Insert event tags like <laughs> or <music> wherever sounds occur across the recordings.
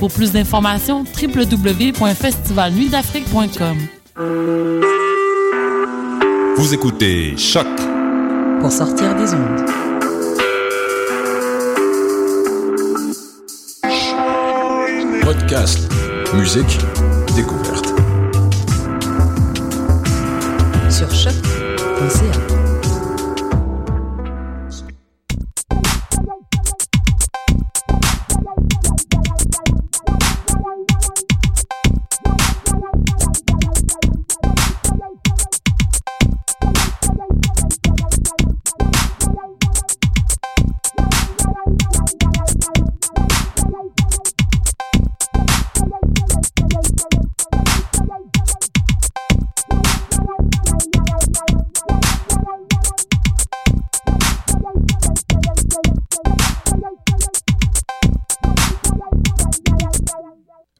Pour plus d'informations, www.festivalnuitdafrique.com. Vous écoutez Choc pour sortir des ondes. Podcast, musique, découverte.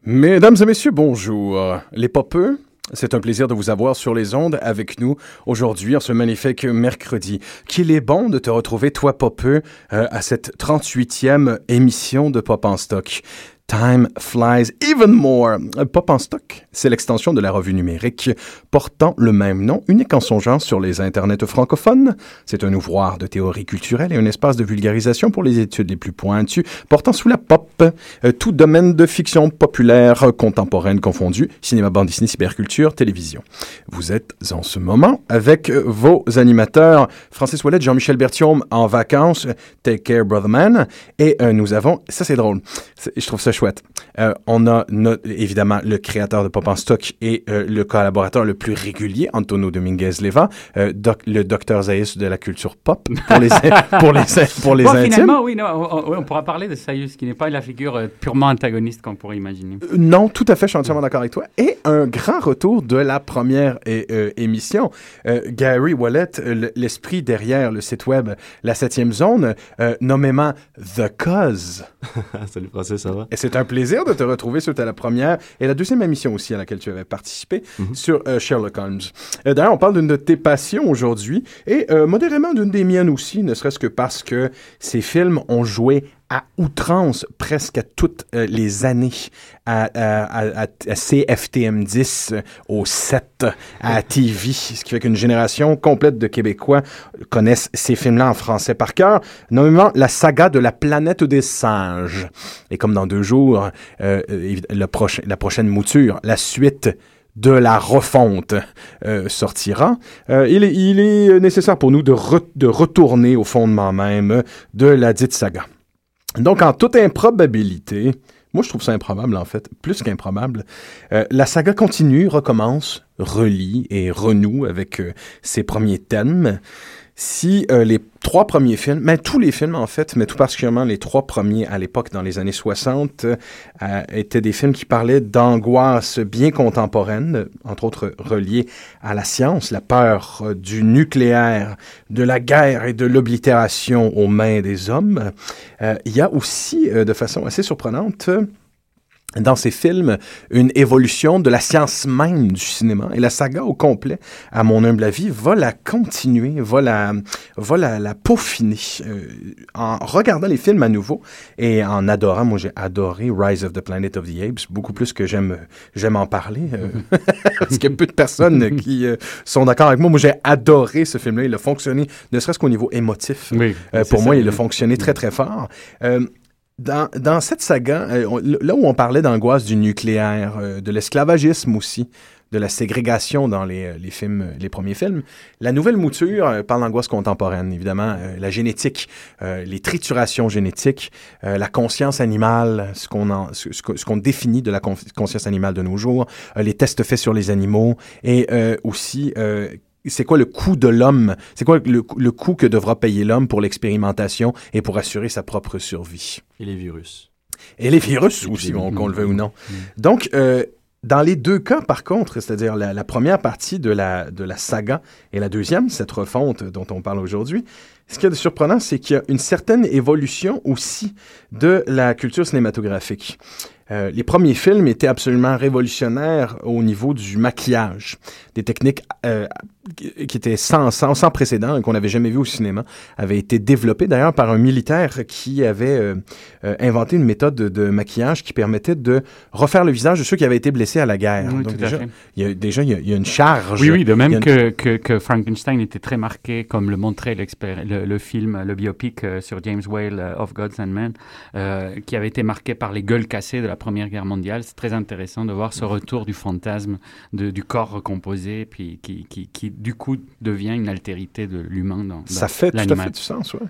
Mesdames et messieurs, bonjour. Les popeux, c'est un plaisir de vous avoir sur les ondes avec nous aujourd'hui, en ce magnifique mercredi. Qu'il est bon de te retrouver, toi, popeux, euh, à cette 38e émission de Pop en stock? Time flies even more. Pop en stock, c'est l'extension de la revue numérique portant le même nom, unique en son genre sur les internets francophones. C'est un ouvroir de théorie culturelle et un espace de vulgarisation pour les études les plus pointues, portant sous la pop euh, tout domaine de fiction populaire contemporaine confondu, cinéma, bande dessinée, cyberculture, télévision. Vous êtes en ce moment avec vos animateurs Francis Ouellet, Jean-Michel Berthiaume en vacances, Take Care Brother Man, et euh, nous avons, ça c'est drôle, je trouve ça chouette. Euh, on a évidemment le créateur de Pop en Stock et euh, le collaborateur le plus régulier, Antonio Dominguez-Leva, euh, le docteur Zayus de la culture pop pour les, <laughs> pour les, pour les intimes. Finalement, oui, on, on, pourra parler de Zayus, qui n'est pas la figure purement antagoniste qu'on pourrait imaginer. non, tout à fait, je suis entièrement d'accord avec toi. Et un grand retour de la première émission. Gary Wallet, l'esprit derrière le site web La Septième Zone, nommément The Cause. <laughs> Salut Francis, ça va? Et c'est un plaisir de te retrouver sur la première et la deuxième émission aussi à laquelle tu avais participé mhm. sur euh, Sherlock Holmes. Euh, d'ailleurs, on parle d'une de tes passions aujourd'hui et euh, modérément d'une des miennes aussi, ne serait-ce que parce que ces films ont joué à outrance presque à toutes euh, les années à, à, à, CFTM 10 au 7 à TV, ce qui fait qu'une génération complète de Québécois connaissent ces films-là en français par cœur, notamment la saga de la planète des singes. Et comme dans deux jours, euh, le prochain, la prochaine mouture, la suite de la refonte euh, sortira, euh, il, est, il, est, nécessaire pour nous de, de retourner au fondement même de la dite saga. Donc, en toute improbabilité, moi je trouve ça improbable en fait, plus qu'improbable, euh, la saga continue, recommence, relie et renoue avec euh, ses premiers thèmes si euh, les trois premiers films, mais tous les films en fait, mais tout particulièrement les trois premiers à l'époque dans les années 60, euh, étaient des films qui parlaient d'angoisse bien contemporaine, entre autres reliées à la science, la peur euh, du nucléaire, de la guerre et de l'oblitération aux mains des hommes. Il y a aussi, de façon assez surprenante, dans ces films une évolution de la science même du cinéma. Et la saga au complet, à mon humble avis, va la continuer, va la, va la, peaufiner. Euh, en regardant les films à nouveau et en adorant, moi j'ai adoré Rise of the Planet of the Apes, beaucoup plus que j'aime j'aime en parler, euh, <laughs> parce qu'il y a peu de personnes qui euh, sont d'accord avec moi. Moi j'ai adoré ce film-là, il a fonctionné, ne serait-ce qu'au niveau émotif. Oui, pour moi, il a fonctionné très très fort. Dans, dans, cette saga, euh, là où on parlait d'angoisse du nucléaire, euh, de l'esclavagisme aussi, de la ségrégation dans les, euh, les, films, les premiers films, la nouvelle mouture parle d'angoisse contemporaine, évidemment, la génétique, les triturations génétiques, la conscience animale, ce qu'on ce, qu'on définit de la conscience animale de nos jours, les tests faits sur les animaux et aussi c'est quoi le coût de l'homme, c'est quoi le, coût que devra payer l'homme pour l'expérimentation et pour assurer sa propre survie? Et les virus. Et les virus aussi, qu'on le veut ou non. Mm. Donc, euh, dans les deux cas, par contre, c'est-à-dire la, la première partie de la, de la saga et la deuxième, cette refonte dont on parle aujourd'hui, ce a de surprenant, c'est qu'il y a une certaine évolution aussi de la culture cinématographique. Euh, les premiers films étaient absolument révolutionnaires au niveau du maquillage, des techniques euh, qui étaient sans, sans, sans précédent et qu'on n'avait jamais vu au cinéma, avaient été développées d'ailleurs par un militaire qui avait euh, inventé une méthode de, de, maquillage qui permettait de refaire le visage de ceux qui avaient été blessés à la guerre. Oui, Donc déjà, il y a, déjà, il y a, il y a une charge. Oui, oui, de même une- que, que, que Frankenstein était très marqué, comme le montrait le, le film, le biopic sur James Whale, Of Gods and Men, qui avait été marqué par les gueules cassées de la Première Guerre mondiale. C'est très intéressant de voir ce retour du fantasme, de, du corps recomposé, puis qui, qui, qui, du coup devient une altérité de l'humain dans, dans Ça fait tout à fait du sens, ouais.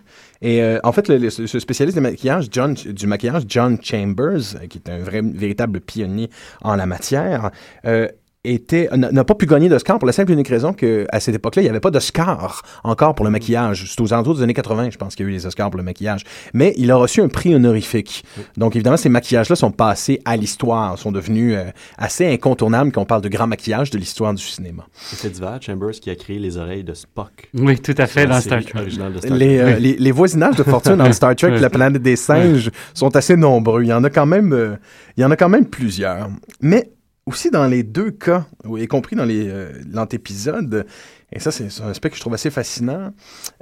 Et euh, en fait, le, le- ce spécialiste du maquillage, John, du maquillage, John Chambers, euh, qui est un vrai, véritable pionnier en la matière, euh, était n'a pas pu gagner d'Oscar pour la simple et unique raison qu'à cette époque-là, il n'y avait pas d'Oscar encore pour le maquillage. C'est aux alentours des années 80, je pense qu'il y a eu les Oscars pour le maquillage. Mais il a reçu un prix honorifique. Donc, évidemment, ces maquillages-là sont passés à l'histoire, sont devenus euh, assez incontournables quand on parle de grand maquillage de l'histoire du cinéma. C'est divers, Chambers qui a créé les oreilles de Spock. Oui, tout à fait, dans Star Trek. originale de Star Les, euh, les, les voisinages de fortune dans Star Trek, <laughs> la planète des singes, sont assez nombreux. Il y en a quand même, euh, il y en a quand même plusieurs. Mais aussi dans les deux cas, y compris dans euh, l'antépisode, et ça c'est un aspect que je trouve assez fascinant,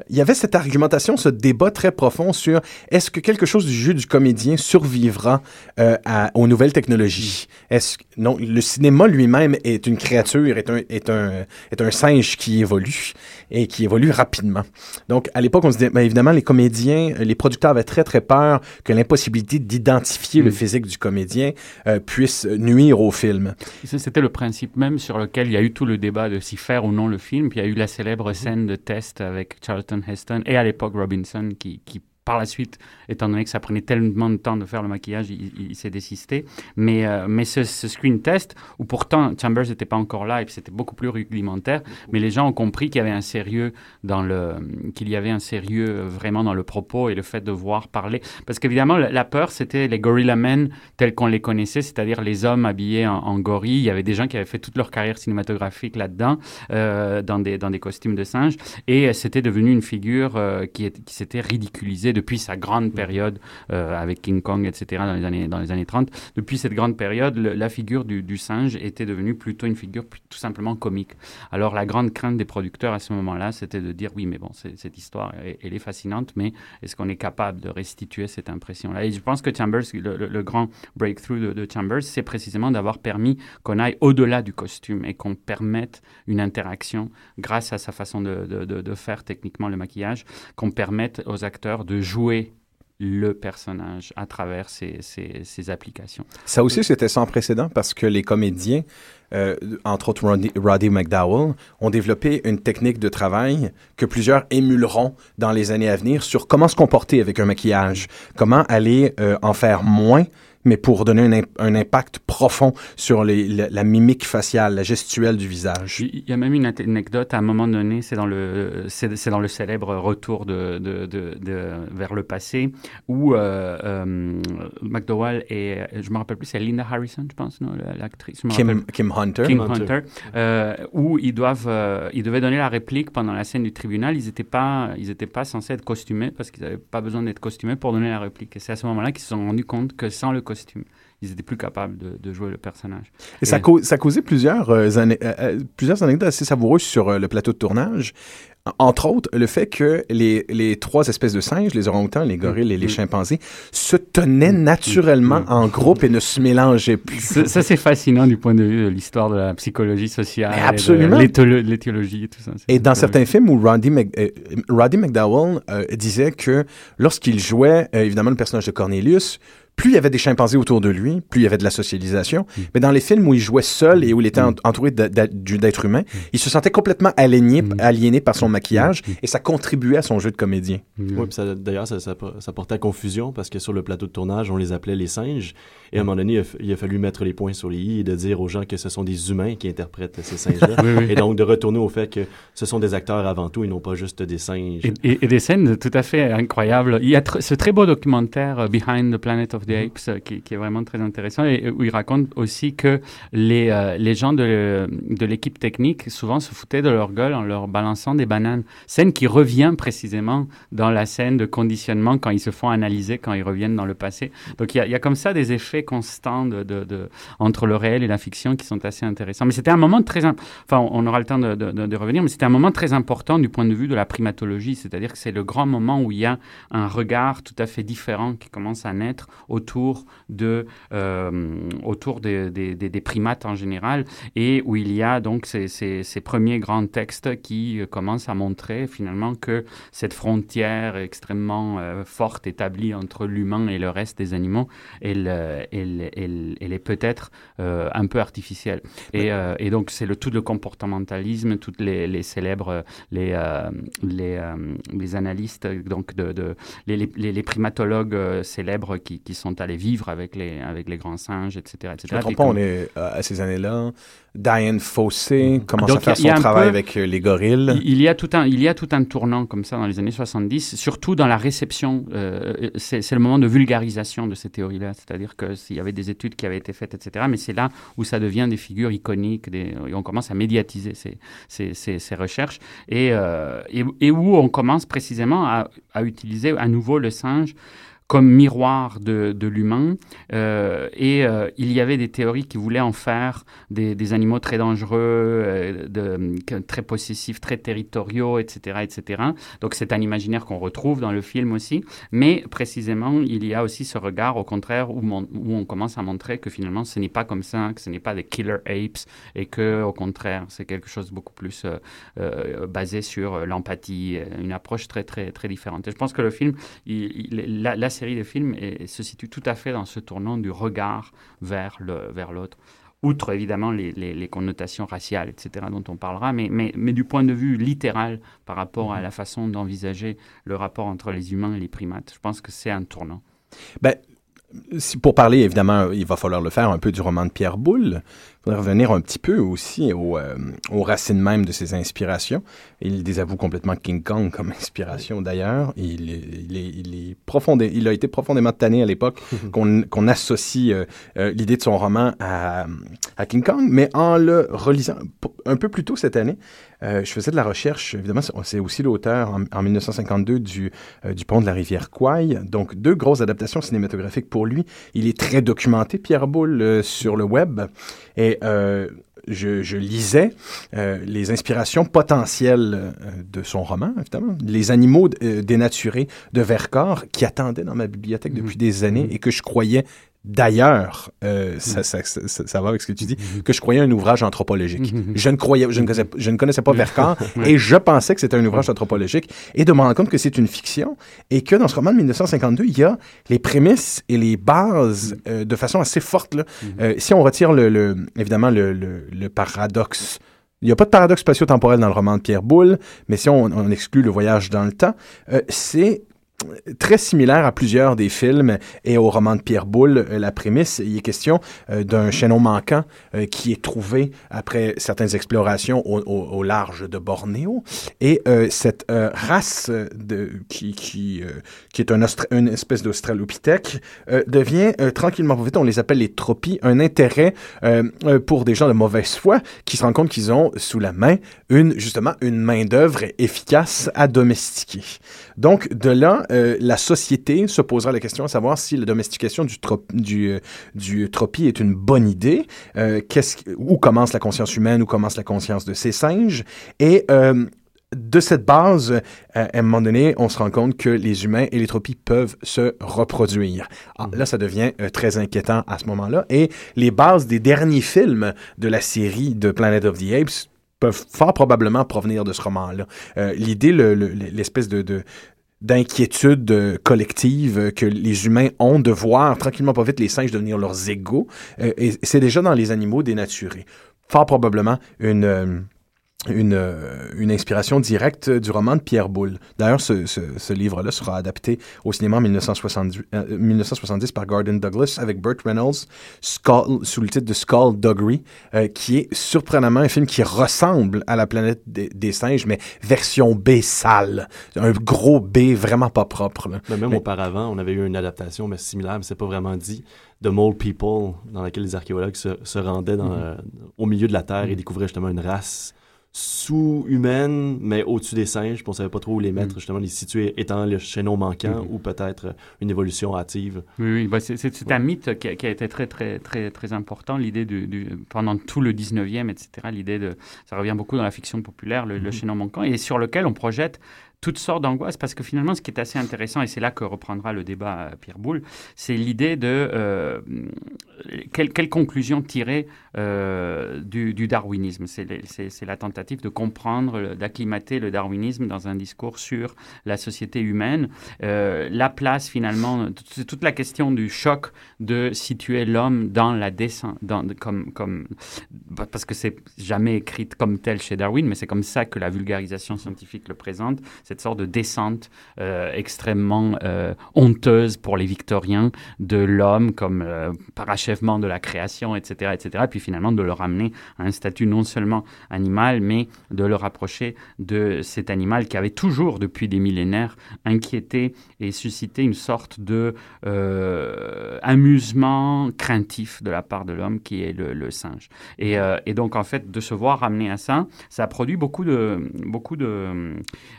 il y avait cette argumentation, ce débat très profond sur est-ce que quelque chose du jeu du comédien survivra euh, aux nouvelles technologies? Est-ce non, le cinéma lui-même est une créature, est un, est un, est un singe qui évolue et qui évolue rapidement. Donc, à l'époque, on se disait, ben, évidemment, les comédiens, euh, les producteurs avaient très, très peur que l'impossibilité d'identifier le Mm. physique du comédien euh, puisse nuire au film. C'était le principe même sur lequel il y a eu tout le débat de si faire ou non le film. Puis il y a eu la célèbre scène de test avec Charlton Heston et à l'époque Robinson qui, qui par la suite, étant donné que ça prenait tellement de temps de faire le maquillage, il, s'est désisté. Mais, euh, mais ce, screen test, où pourtant Chambers n'était pas encore là et c'était beaucoup plus rudimentaire, mais les gens ont compris qu'il y avait un sérieux dans le, qu'il y avait un sérieux vraiment dans le propos et le fait de voir parler. Parce qu'évidemment, la, peur, c'était les Gorilla Men tels qu'on les connaissait, c'est-à-dire les hommes habillés en, en gorille. Il y avait des gens qui avaient fait toute leur carrière cinématographique là-dedans, euh, dans, des, dans des costumes de singes. Et euh, c'était devenu une figure qui s'était ridiculisée depuis sa grande période euh, avec King Kong, etc., dans les années, dans les années 30. Depuis cette grande période, la figure du, singe était devenue plutôt une figure tout simplement comique. Alors la grande crainte des producteurs à ce moment-là, c'était de dire oui, mais bon, cette histoire, elle, est fascinante, mais est-ce qu'on est capable de restituer cette impression-là? Et je pense que Chambers, le, grand breakthrough de, Chambers, c'est précisément d'avoir permis qu'on aille au-delà du costume et qu'on permette une interaction grâce à sa façon de- de faire techniquement le maquillage, qu'on permette aux acteurs de jouer le personnage à travers ces, ces- applications. Ça aussi, c'était sans précédent parce que les comédiens, euh, entre autres Roddy, Roddy McDowell, ont développé une technique de travail que plusieurs émuleront dans les années à venir sur comment se comporter avec un maquillage, comment aller euh, en faire moins, mais pour donner un, imp- un impact profond sur les- la, la mimique faciale, la gestuelle du visage. Il y a même une anecdote, à un moment donné, c'est dans le, c'est c'est dans le célèbre retour de, de, de, de- vers le passé, où euh, euh, McDowell et, je me rappelle plus, c'est Linda Harrison, je pense, non, la- l'actrice. Kim, Kim Hunter. King Hunter. Hunter, euh, où ils doivent, euh, ils devaient donner la réplique pendant la scène du tribunal. Ils n'étaient pas, ils étaient pas censés être costumés parce qu'ils n'avaient pas besoin d'être costumés pour donner la réplique. Et c'est à ce moment-là qu'ils se sont rendus compte que sans le costume, ils étaient plus capables de, de jouer le personnage. Et ça, Et- cau- ça a causé plusieurs, euh, ané- euh, euh, plusieurs anecdotes assez savoureuses sur le plateau de tournage. Entre autres, le fait que les, les trois espèces de singes, les orang-outans, les gorilles et les Mm. chimpanzés, se tenaient naturellement en groupe et ne se mélangeaient plus. Ça, ça, c'est fascinant du point de vue de l'histoire de la psychologie sociale, Mais absolument. l'éthiologie et tout ça. Et dans certains films où Roddy, Mc- euh, Roddy McDowell euh, disait que lorsqu'il jouait, euh, évidemment, le personnage de Cornelius, plus il y avait des chimpanzés autour de lui, plus il y avait de la socialisation. Mais dans les films où il jouait seul et où il était en- entouré d'êtres humains, il se sentait complètement aliéné, aliéné par son maquillage et ça contribuait à son jeu de comédien. Mm. Oui, puis ça- d'ailleurs, ça, ça, ça portait à confusion parce que sur le plateau de tournage, on les appelait les singes. Et à un moment donné, il a, f- il a fallu mettre les points sur les i et de dire aux gens que ce sont des humains qui interprètent ces singes-là. <laughs> Oui, oui. Et donc de retourner au fait que ce sont des acteurs avant tout et non pas juste des singes. Et, et- et des scènes tout à fait incroyables. Il y a tr- ce très beau documentaire euh, Behind the Planet of euh, qui, qui est vraiment très intéressant, et où il raconte aussi que les, euh, les gens de, de l'équipe technique souvent se foutaient de leur gueule en leur balançant des bananes. Scène qui revient précisément dans la scène de conditionnement quand ils se font analyser, quand ils reviennent dans le passé. Donc il y a, il y a comme ça des effets constants de, de, de- entre le réel et la fiction qui sont assez intéressants. Mais c'était un moment très... Enfin, on aura le temps de, de- de- de revenir, mais c'était un moment très important du point de vue de la primatologie, c'est-à-dire que c'est le grand moment où il y a un regard tout à fait différent qui commence à naître autour, de, euh, autour des, des- des- des primates en général et où il y a donc ces, ces- ces premiers grands textes qui euh, commencent à montrer finalement que cette frontière extrêmement euh, forte établie entre l'humain et le reste des animaux, elle, elle, elle- elle est peut-être euh, un peu artificielle. Et, euh, et donc c'est le tout le comportementalisme, toutes les, les célèbres, les, les, les analystes, donc de, de- les, primatologues célèbres qui, qui sont allés vivre avec les, avec les grands singes, etc. etc. Je me trompe Puis pas, comme- on est euh, à ces années-là. Diane Fossé commence Donc, à faire son travail peu- avec euh, les gorilles? Il y, a tout un, il y a tout un tournant comme ça dans les années 70, surtout dans la réception. euh, c'est c'est le moment de vulgarisation de ces théories-là. C'est-à-dire qu'il y avait des études qui avaient été faites, etc. Mais c'est là où ça devient des figures iconiques, des, et on commence à médiatiser ces, ces, ces- ces recherches, et, euh, et, et où on commence précisément à, à utiliser à nouveau le singe comme miroir de, de l'humain. Euh, et euh, il y avait des théories qui voulaient en faire des, des animaux très dangereux, euh, de, très possessifs, très territoriaux, etc. etc. Donc c'est un imaginaire qu'on retrouve dans le film aussi. Mais précisément, il y a aussi ce regard, au contraire, où, où on commence à montrer que finalement, ce n'est pas comme ça, que ce n'est pas des killer apes, et que au contraire, c'est quelque chose de beaucoup plus euh, euh, basé sur euh, l'empathie, une approche très, très, très différente. Et je pense que le film, il- il- la, la série de films est- se situe tout à fait dans ce tournant du regard vers le vers l'autre. Outre évidemment les, les- les connotations raciales, etc., dont on parlera, mais, mais, mais du point de vue littéral par rapport à la façon d'envisager le rapport entre les humains et les primates, je pense que c'est un tournant. Ben, si- pour parler, évidemment, il va falloir le faire un peu du roman de Pierre Boulle. Il faudrait revenir un petit peu aussi au, euh, aux racines même de ses inspirations. Il désavoue complètement King Kong comme inspiration d'ailleurs. Il, est- il, est, il, est profondé, il a été profondément tanné à l'époque <laughs> qu'on associe euh, euh, l'idée de son roman à, à King Kong, mais en le relisant un peu plus tôt cette année, euh, je faisais de la recherche, évidemment, c'est- aussi l'auteur en, en 1952 du, du pont de la rivière Kwai, donc deux grosses adaptations cinématographiques pour lui. Il est très documenté, Pierre Boulle, sur le web, et je, je lisais euh, les inspirations potentielles euh, de son roman, évidemment, les animaux euh, dénaturés de Vercors qui attendaient dans ma bibliothèque depuis des années et que je croyais D'ailleurs, euh, ça, ça, ça, ça- ça va avec ce que tu dis, que je croyais un ouvrage anthropologique. Je ne croyais, je ne connaissais, je ne connaissais pas Vercors <laughs> et je pensais que c'était un ouvrage anthropologique et de me rendre compte que c'est une fiction et que dans ce roman de 1952, il y a les prémices et les bases euh, de façon assez forte. Là. Euh, si on retire le, le- évidemment le, le, le paradoxe il n'y a pas de paradoxe spatio-temporel dans le roman de Pierre Boulle, mais si on, on exclut le voyage dans le temps, euh, c'est très similaire à plusieurs des films et au roman de Pierre Boulle. Euh, La prémisse, il est question euh, d'un chaînon manquant euh, qui est trouvé après certaines explorations au, large de Bornéo. Et cette race qui, qui, qui est une espèce d'australopithèque devient tranquillement, vite, on les appelle les tropies, un intérêt pour des gens de mauvaise foi qui se rendent compte qu'ils ont sous la main une, justement, une main-d'œuvre efficace à domestiquer. Donc, de là, euh, la société se posera la question à savoir si la domestication du, trop- du, euh, du tropie est une bonne idée, euh, où commence la conscience humaine, où commence la conscience de ces singes, et euh, de cette base, euh, à un moment donné, on se rend compte que les humains et les tropies peuvent se reproduire. Ah, Là, ça devient euh, très inquiétant à ce moment-là. Et les bases des derniers films de la série de Planet of the Apes peuvent fort probablement provenir de ce roman-là. Euh, L'idée, le- le- l'espèce de, de d'inquiétude euh, collective euh, que les humains ont de voir tranquillement pas vite les singes devenir leurs égaux, euh, et c'est déjà dans les animaux dénaturés. Fort probablement une, une, euh, une inspiration directe du roman de Pierre Boulle. D'ailleurs, ce, ce, ce livre-là sera adapté au cinéma en 1970, euh, 1970 par Gordon Douglas avec Burt Reynolds Skull, sous le titre de Skull Doggery, euh, qui est surprenamment un film qui ressemble à La planète des, des singes, mais version B sale. Un gros B vraiment pas propre. là. Mais même Mais- auparavant, on avait eu une adaptation, mais similaire, mais c'est pas vraiment dit, de Mole People, dans laquelle les archéologues se, se rendaient dans, Mhm. euh, au milieu de la Terre et découvraient justement une race sous-humaine, mais au-dessus des singes, puis on savait pas trop où les mettre, justement, les situer étant le chaînon manquant ou peut-être une évolution hâtive. Oui, oui bah, c'est- un mythe qui a, qui a été très, très, très, très important, l'idée du, du- pendant tout le 19e, etc., l'idée de, ça revient beaucoup dans la fiction populaire, le, le chaînon manquant, et sur lequel on projette toutes sortes d'angoisses, parce que finalement, ce qui est assez intéressant, et c'est là que reprendra le débat euh, Pierre Boulle, c'est l'idée de euh, quelle, quelle conclusion tirer euh, du, du darwinisme. C'est la tentative de comprendre, d'acclimater le darwinisme dans un discours sur la société humaine, la place finalement, toute la question du choc de situer l'homme dans la descente, comme, comme, parce que c'est jamais écrite comme tel chez Darwin, mais c'est comme ça que la vulgarisation scientifique le présente, cette sorte de descente euh, extrêmement euh, honteuse pour les victoriens de l'homme comme euh, parachèvement de la création, etc., etc., et puis finalement de le ramener à un statut non seulement animal, mais de le rapprocher de cet animal qui avait toujours, depuis des millénaires, inquiété et suscité une sorte de euh, amusement craintif de la part de l'homme qui est le, le singe. Et, euh, et donc, en fait, de se voir ramener à ça, ça a produit beaucoup de... Beaucoup de,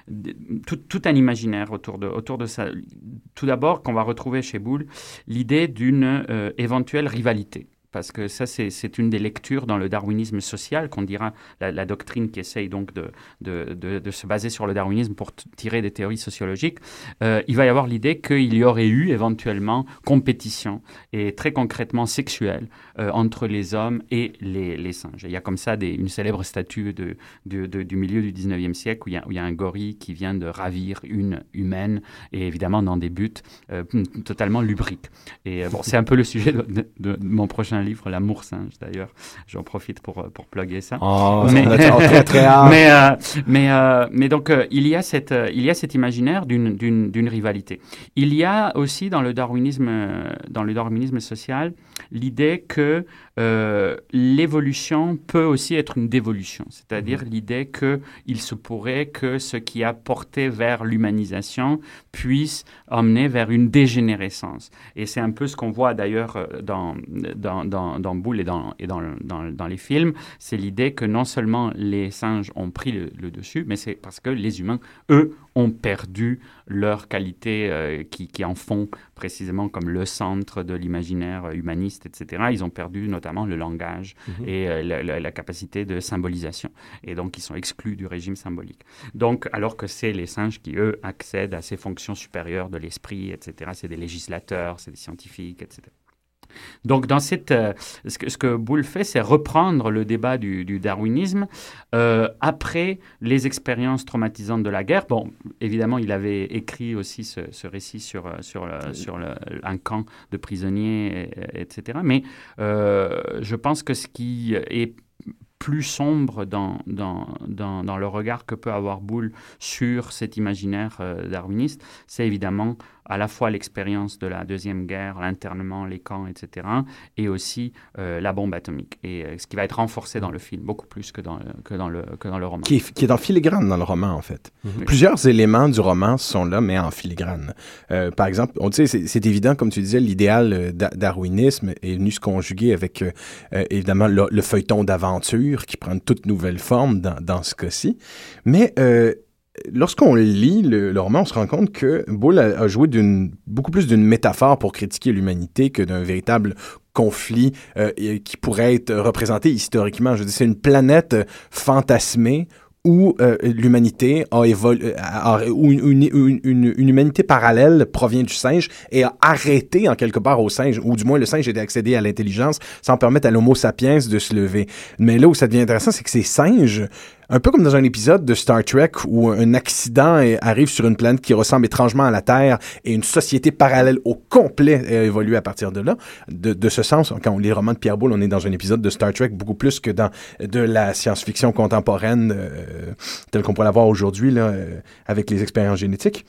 de- tout, un imaginaire autour de, autour de ça. Tout d'abord, qu'on va retrouver chez Boulle, l'idée d'une euh, éventuelle rivalité. Parce que ça, c'est une des lectures dans le darwinisme social, qu'on dira la, doctrine qui essaye donc de, se baser sur le darwinisme pour tirer des théories sociologiques. Euh, il va y avoir l'idée qu'il y aurait eu éventuellement compétition, et très concrètement sexuelle, euh, entre les hommes et les, singes. Il y a comme ça une célèbre statue du milieu du 19e siècle où il, y a, un gorille qui vient de ravir une humaine, et évidemment dans des buts euh, totalement lubriques. Et bon, c'est un peu le sujet de mon prochain livre, L'amour singe d'ailleurs. J'en profite pour, euh, pour plugger ça. Oh, Mais- <laughs> très, très mais, euh, mais, euh, mais donc, euh, il, y a cette, il y a cet imaginaire d'une- rivalité. Il y a aussi dans le darwinisme, dans le darwinisme social l'idée que euh, l'évolution peut aussi être une dévolution, c'est-à-dire l'idée qu'il se pourrait que ce qui a porté vers l'humanisation puisse emmener vers une dégénérescence. Et c'est un peu ce qu'on voit d'ailleurs euh, dans, dans, dans, dans Boulle et, dans, et dans, dans, dans les films, c'est l'idée que non seulement les singes ont pris le, le dessus, mais c'est parce que les humains, eux, ont perdu leurs qualités euh, qui, qui en font précisément comme le centre de l'imaginaire humaniste, etc. Ils ont perdu notamment le langage et euh, la, la- la capacité de symbolisation. Et donc, ils sont exclus du régime symbolique. Donc, alors que c'est les singes qui, eux, accèdent à ces fonctions supérieures de l'esprit, etc. C'est des législateurs, c'est des scientifiques, etc. Donc, dans cette, euh, ce, que, ce que Boulle fait, c'est reprendre le débat du, du darwinisme euh, après les expériences traumatisantes de la guerre. Bon, évidemment, il avait écrit aussi ce, ce récit sur, euh, sur, le- sur le- un camp de prisonniers, et- etc. Mais euh, je pense que ce qui est plus sombre dans, dans, dans, dans le regard que peut avoir Boulle sur cet imaginaire darwiniste, c'est évidemment à la fois l'expérience de la Deuxième Guerre, l'internement, les camps, etc., et aussi euh, la bombe atomique. Et euh, ce qui va être renforcé dans le film, beaucoup plus que dans le, que dans le, que dans le roman. qui est, qui est en filigrane dans le roman, en fait. Mhm. Plusieurs éléments du roman sont là, mais en filigrane. Euh, par exemple, on sait, c'est évident, comme tu disais, l'idéal da- darwinisme est venu se conjuguer avec, évidemment, le, le feuilleton d'aventure qui prend une toute nouvelle forme dans, dans ce cas-ci. Mais lorsqu'on lit le, roman, on se rend compte que Bull a, joué beaucoup plus d'une métaphore pour critiquer l'humanité que d'un véritable conflit euh, qui pourrait être représenté historiquement. Je veux dire, c'est une planète euh, fantasmée où euh, l'humanité a évolué, où une- une- une humanité parallèle provient du singe et a arrêté en quelque part au singe, ou du moins le singe était accédé à l'intelligence sans permettre à l'homo sapiens de se lever. Mais là où ça devient intéressant, c'est que ces singes un peu comme dans un épisode de Star Trek où un accident arrive sur une planète qui ressemble étrangement à la Terre et une société parallèle au complet a évolué à partir de là. De, ce sens, quand on lit les romans de Pierre Boulle, on est dans un épisode de Star Trek beaucoup plus que dans de la science-fiction contemporaine euh, telle qu'on pourrait l'avoir aujourd'hui là, euh, avec les expériences génétiques.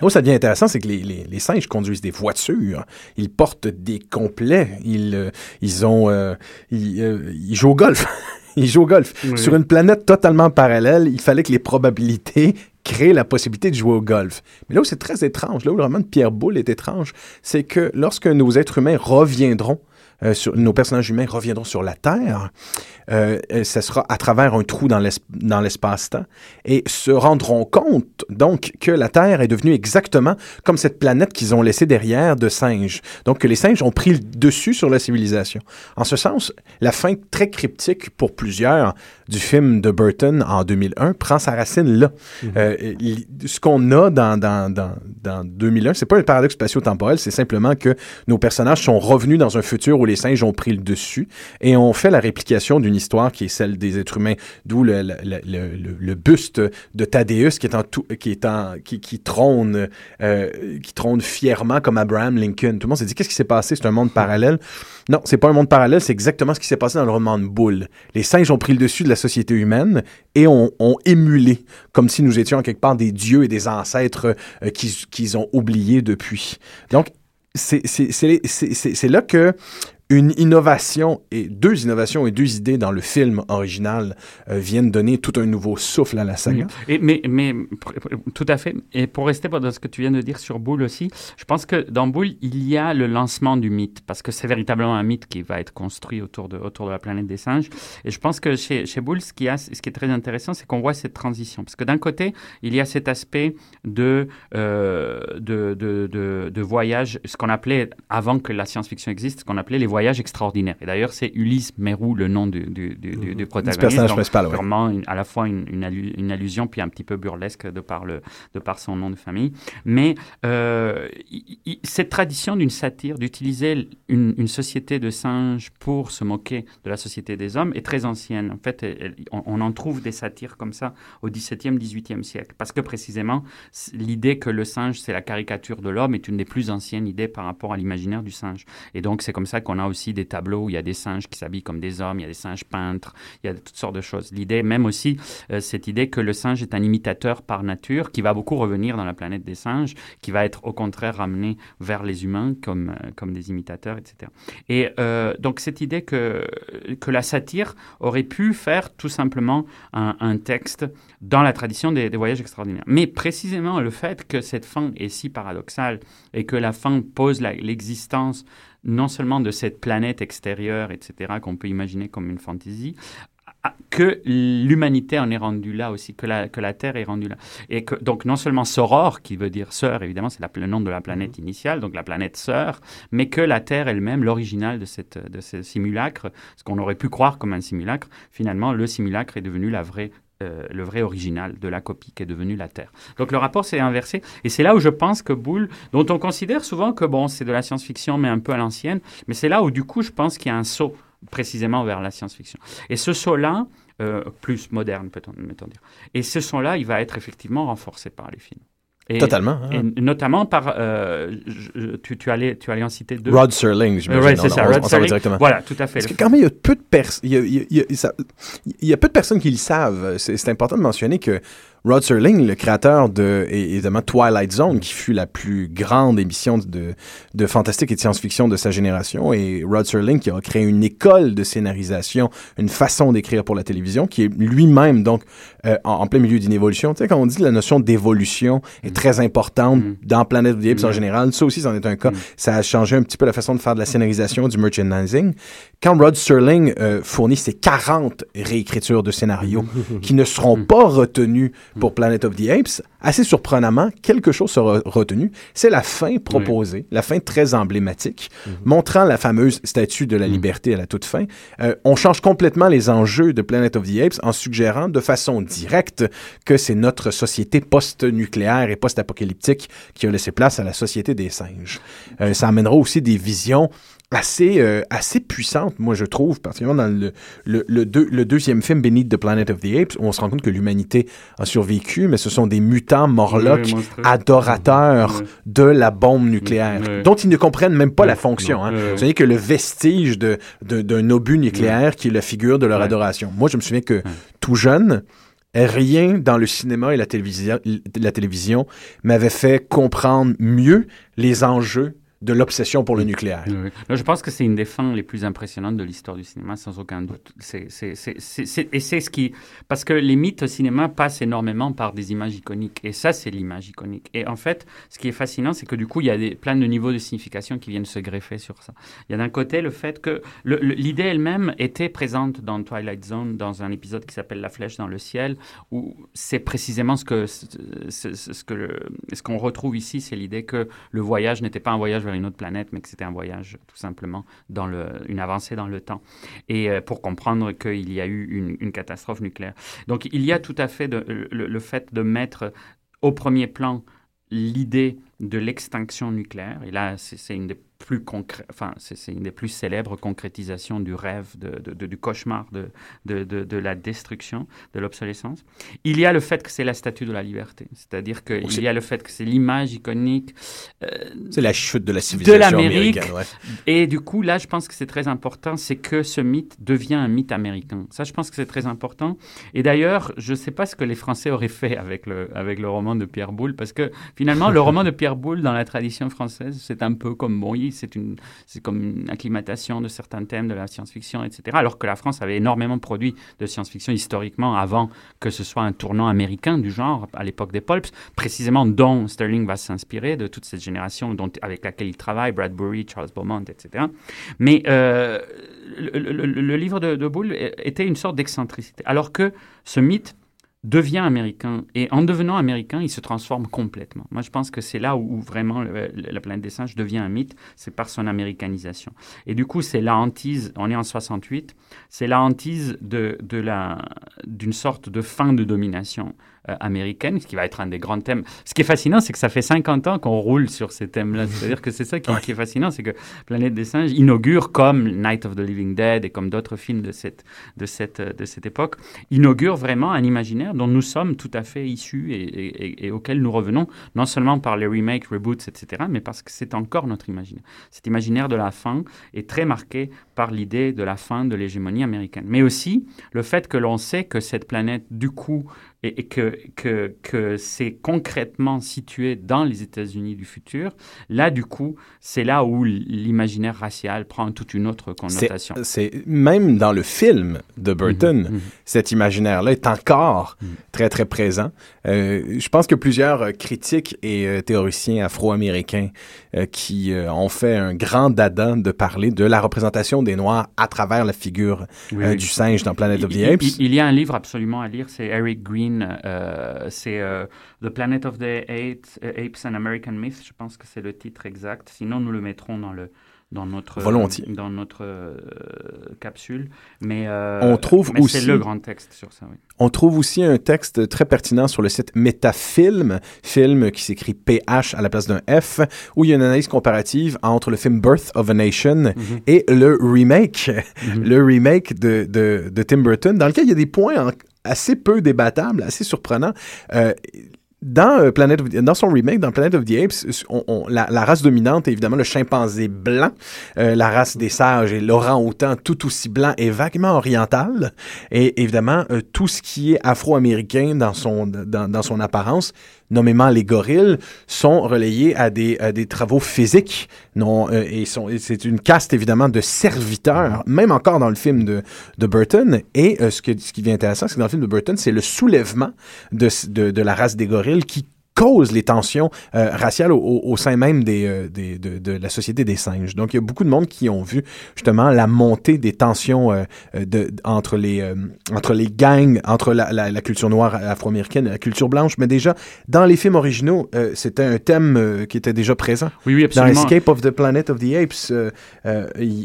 Là où ça devient intéressant, c'est que les, les, les singes conduisent des voitures, ils portent des complets, ils, euh, ils ont, euh, ils, euh, ils jouent au golf. <laughs> ils jouent au golf. Oui. Sur une planète totalement parallèle, il fallait que les probabilités créent la possibilité de jouer au golf. Mais là où c'est très étrange, là où le roman de Pierre Boulle est étrange, c'est que lorsque nos êtres humains reviendront, euh, sur, nos personnages humains reviendront sur la Terre, euh, euh, ce sera à travers un trou dans l'espace-temps et se rendront compte donc que la Terre est devenue exactement comme cette planète qu'ils ont laissée derrière de singes. Donc que les singes ont pris le dessus sur la civilisation. En ce sens, la fin très cryptique pour plusieurs du film de Burton en 2001 prend sa racine là. Euh, li- ce qu'on a dans, dans, dans, dans 2001, c'est pas un paradoxe spatio-temporel, c'est simplement que nos personnages sont revenus dans un futur où les singes ont pris le dessus et on fait la réplication d'une histoire qui est celle des êtres humains, d'où le, le, le, buste de Thaddeus qui est en tout, qui est en, qui, qui trône, euh, qui trône fièrement comme Abraham Lincoln. Tout le monde s'est dit qu'est-ce qui s'est passé? C'est un monde parallèle Non, c'est pas un monde parallèle, c'est exactement ce qui s'est passé dans le roman de Boule. Les singes ont pris le dessus de la société humaine et ont, émulé, comme si nous étions en quelque part des dieux et des ancêtres euh, qu'ils ont oubliés depuis. Donc c'est là que une innovation et deux innovations et deux idées dans le film original euh, viennent donner tout un nouveau souffle à la saga. Mais, mais tout à fait. Et pour rester dans ce que tu viens de dire sur Boule aussi, je pense que dans Boule, il y a le lancement du mythe, parce que c'est véritablement un mythe qui va être construit autour de, autour de la planète des singes. Et je pense que chez, chez Boule, ce qui, est très intéressant, c'est qu'on voit cette transition. Parce que d'un côté, il y a cet aspect de, euh, de, de, de voyage, ce qu'on appelait, avant que la science-fiction existe, ce qu'on appelait les voyages extraordinaires. Et d'ailleurs, c'est Ulysse Mérou, le nom du, du, du, du- du protagoniste. personnage Donc, principal, ouais. Vraiment, une- à la fois une, une, allu- une allusion, puis un petit peu burlesque de par, le, de par son nom de famille. Mais euh, cette tradition d'une satire, d'utiliser une, une société de singes pour se moquer de la société des hommes est très ancienne. En fait, elle- on, on en trouve des satires comme ça au XVIIe, XVIIIe siècle. Parce que précisément, l'idée que le singe, c'est la caricature de l'homme est une des plus anciennes idées par rapport à l'imaginaire du singe. Et donc, c'est comme ça qu'on a aussi des tableaux où il y a des singes qui s'habillent comme des hommes, il y a des singes peintres, il y a toutes sortes de choses. L'idée, même aussi, euh, cette idée que le singe est un imitateur par nature, qui va beaucoup revenir dans la planète des singes, qui va être au contraire ramené vers les humains comme, euh, comme des imitateurs, etc. Et euh, donc, cette idée que, que la satire aurait pu faire tout simplement un, texte dans la tradition des, voyages extraordinaires. Mais précisément le fait que cette fin est si paradoxale et que la fin pose l'existence non seulement de cette planète extérieure, etc., qu'on peut imaginer comme une fantaisie, à- que l'humanité en est rendue là aussi, que la, que la Terre est rendue là. Et que, donc, non seulement Soror, qui veut dire sœur, évidemment, c'est le nom de la planète initiale, donc la planète sœur, mais que la Terre elle-même, l'original de, cette, de ce simulacre, ce qu'on aurait pu croire comme un simulacre, finalement, le simulacre est devenu la vraie euh, le vrai original de la copie qui est devenue la Terre. Donc le rapport s'est inversé et c'est là où je pense que Boulle, dont on considère souvent que bon c'est de la science-fiction mais un peu à l'ancienne, mais c'est là où du coup je pense qu'il y a un saut précisément vers la science-fiction. Et ce saut-là, euh, plus moderne peut-on dire, et ce saut-là il va être effectivement renforcé par les films. Et, Totalement. hein. et notamment par, euh, je- tu, tu, allais, tu allais en citer deux. Rod Serling, j'imagine. On- c'est ça, on- Rod on Serling. directement. Voilà, tout à fait. Parce que quand même, il y a peu de personnes. Il y a, il il il y peu de personnes qui le savent. C'est important de mentionner que Rod Serling, le créateur de évidemment Twilight Zone, qui fut la plus grande émission de, de fantastique et de science-fiction de sa génération, et Rod Serling qui a créé une école de scénarisation, une façon d'écrire pour la télévision, qui est lui-même donc euh, en, en plein milieu d'une évolution. Tu sais, quand on dit la notion d'évolution est très importante Mm. dans Planet of the Apes en Mm. général, ça aussi, c'en est un cas. Mm. Ça a changé un petit peu la façon de faire de la scénarisation, du merchandising. Quand Rod Serling euh, fournit ses 40 réécritures de scénarios <laughs> qui ne seront pas retenues pour Planet of the Apes, assez surprenamment, quelque chose sera retenu. C'est la fin proposée, la fin très emblématique, montrant la fameuse statue de la liberté à la toute fin. Euh, on change complètement les enjeux de Planet of the Apes en suggérant de façon directe que c'est notre société post-nucléaire et post-apocalyptique qui a laissé place à la société des singes. Euh, ça amènera aussi des visions assez, euh, assez puissante, moi je trouve, particulièrement dans le, le, le, deux- le deuxième film, Beneath the Planet of the Apes, où on se rend compte que l'humanité a survécu, mais ce sont des mutants monstrueux. adorateurs de la bombe nucléaire, dont ils ne comprennent même pas la fonction. Hein. Ce n'est que le vestige de, de- d'un obus nucléaire qui est la figure de leur adoration. Moi, je me souviens que tout jeune, rien dans le cinéma et la télévision, la télévision m'avait fait comprendre mieux les enjeux de l'obsession pour le nucléaire. Oui, oui. Là, je pense que c'est une des fins les plus impressionnantes de l'histoire du cinéma, sans aucun doute. Et c'est ce qui... Parce que les mythes au cinéma passent énormément par des images iconiques. Et ça, c'est l'image iconique. Et en fait, ce qui est fascinant, c'est que du coup, il y a des, plein de niveaux de signification qui viennent se greffer sur ça. Il y a d'un côté le fait que l'idée elle-même était présente dans Twilight Zone, dans un épisode qui s'appelle La flèche dans le ciel, où c'est précisément ce que ce, ce- ce que le- ce qu'on retrouve ici, c'est l'idée que le voyage n'était pas un voyage une autre planète, mais que c'était un voyage tout simplement dans le, une avancée dans le temps, et euh, pour comprendre qu'il y a eu une, catastrophe nucléaire. Donc il y a tout à fait le fait de mettre au premier plan l'idée de l'extinction nucléaire, et là c'est une des plus enfin c'est une des plus célèbres concrétisations du rêve, de, de- de- du cauchemar de, de, de- de la destruction, de l'obsolescence. Il y a le fait que c'est la statue de la liberté, c'est-à-dire qu'il y a le fait que c'est l'image iconique. euh, C'est la chute de la civilisation américaine. ouais. et du coup, là, je pense que c'est très important, c'est que ce mythe devient un mythe américain. Ça, je pense que c'est très important. Et d'ailleurs, je ne sais pas ce que les Français auraient fait avec le, avec le roman de Pierre Boulle, parce que finalement, le roman de Pierre Boulle, dans la tradition française, c'est un peu comme, bon, c'est c'est comme une acclimatation de certains thèmes de la science-fiction, etc. Alors que la France avait énormément produit de science-fiction historiquement avant que ce soit un tournant américain du genre, à l'époque des pulps, précisément dont Sterling va s'inspirer, de toute cette génération dont, avec laquelle il travaille, Bradbury, Charles Beaumont, etc. Mais euh, le livre de, de Boulle était une sorte d'excentricité, alors que ce mythe devient américain et en devenant américain, il se transforme complètement. Moi, je pense que c'est là où, vraiment la planète des singes devient un mythe, c'est par son américanisation. Et du coup, c'est la hantise, on est en 68, c'est la hantise de, de la, d'une sorte de fin de domination américaine, ce qui va être un des grands thèmes. Ce qui est fascinant, c'est que ça fait 50 ans qu'on roule sur ces thèmes-là. <laughs> C'est-à-dire que c'est ça qui, qui est fascinant, c'est que Planète des singes inaugure, comme Night of the Living Dead et comme d'autres films de cette, de cette, de cette époque, inaugure vraiment un imaginaire dont nous sommes tout à fait issus et, et- et- et auquel nous revenons, non seulement par les remakes, reboots, etc., mais parce que c'est encore notre imaginaire. Cet imaginaire de la fin est très marqué par l'idée de la fin de l'hégémonie américaine. Mais aussi le fait que l'on sait que cette planète, du coup, et, et que, que, que c'est concrètement situé dans les États-Unis du futur, là, du coup, c'est là où l'imaginaire racial prend toute une autre connotation. C'est même dans le film de Burton, Mhm, mhm. cet imaginaire-là est encore très très présent. Euh, je pense que plusieurs critiques et euh, théoriciens afro-américains euh, qui ont fait un grand dada de parler de la représentation des Noirs à travers la figure Oui, oui. du singe dans Planet of the Il- Apes. Il, il y a un livre absolument à lire, c'est Eric Green, euh, c'est euh, The Planet of the Apes, euh, Apes and American Myths, je pense que c'est le titre exact. Sinon, nous le mettrons dans le dans notre Volontiers. dans notre euh, capsule. Mais euh, On trouve mais aussi- c'est le grand texte sur ça. Oui. On trouve aussi un texte très pertinent sur le site Metafilm, film qui s'écrit PH à la place d'un F, où il y a une analyse comparative entre le film Birth of a Nation et le remake, le remake de, de, de Tim Burton, dans lequel il y a des points en- assez peu débattables, assez surprenants. Euh, dans, euh, dans son remake, dans Planet of the Apes, la, race dominante est évidemment le chimpanzé blanc. Euh, la race des sages est l'orang-outan tout aussi blanc et vaguement oriental. Et évidemment, euh, tout ce qui est afro-américain dans son, dans, dans son apparence, nommément les gorilles, sont relayés à des, à des travaux physiques. Non, euh, et sont- et c'est une caste évidemment de serviteurs, même encore dans le film de, de Burton. Et euh, ce, que, ce qui devient intéressant, c'est que dans le film de Burton, c'est le soulèvement de, de, de la race des gorilles qui cause les tensions euh, raciales au, sein même des, euh, des- de, de la société des singes. Donc, il y a beaucoup de monde qui ont vu justement la montée des tensions euh, de, entre, les, entre les gangs, entre la, la, la culture noire afro-américaine et la culture blanche. Mais déjà, dans les films originaux, c'était un thème qui était déjà présent. Oui, oui, Dans absolument. Escape of the Planet of the Apes,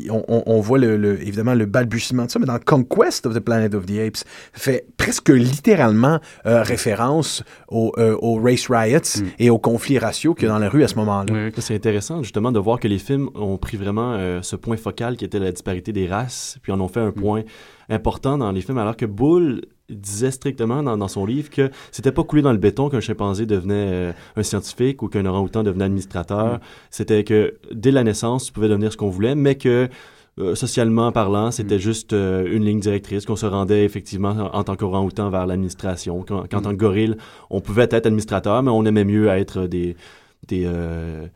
on, voit le, le- évidemment le balbutiement de ça, mais dans Conquest of the Planet of the Apes, fait presque littéralement référence au, au race riots et aux conflits raciaux qu'il y a dans la rue à ce moment-là. Oui, C'est intéressant justement de voir que les films ont pris vraiment euh, ce point focal qui était la disparité des races, puis en ont fait un point important dans les films, alors que Bull disait strictement dans, dans son livre que c'était pas coulé dans le béton qu'un chimpanzé devenait euh, un scientifique ou qu'un orang-outan devenait administrateur. C'était que dès la naissance, tu pouvais devenir ce qu'on voulait, mais que euh, socialement parlant, c'était juste euh, une ligne directrice qu'on se rendait effectivement en, en tant qu'orang-outan vers l'administration. Qu'en qu'en tant que gorille, on pouvait être administrateur, mais on aimait mieux être des des euh,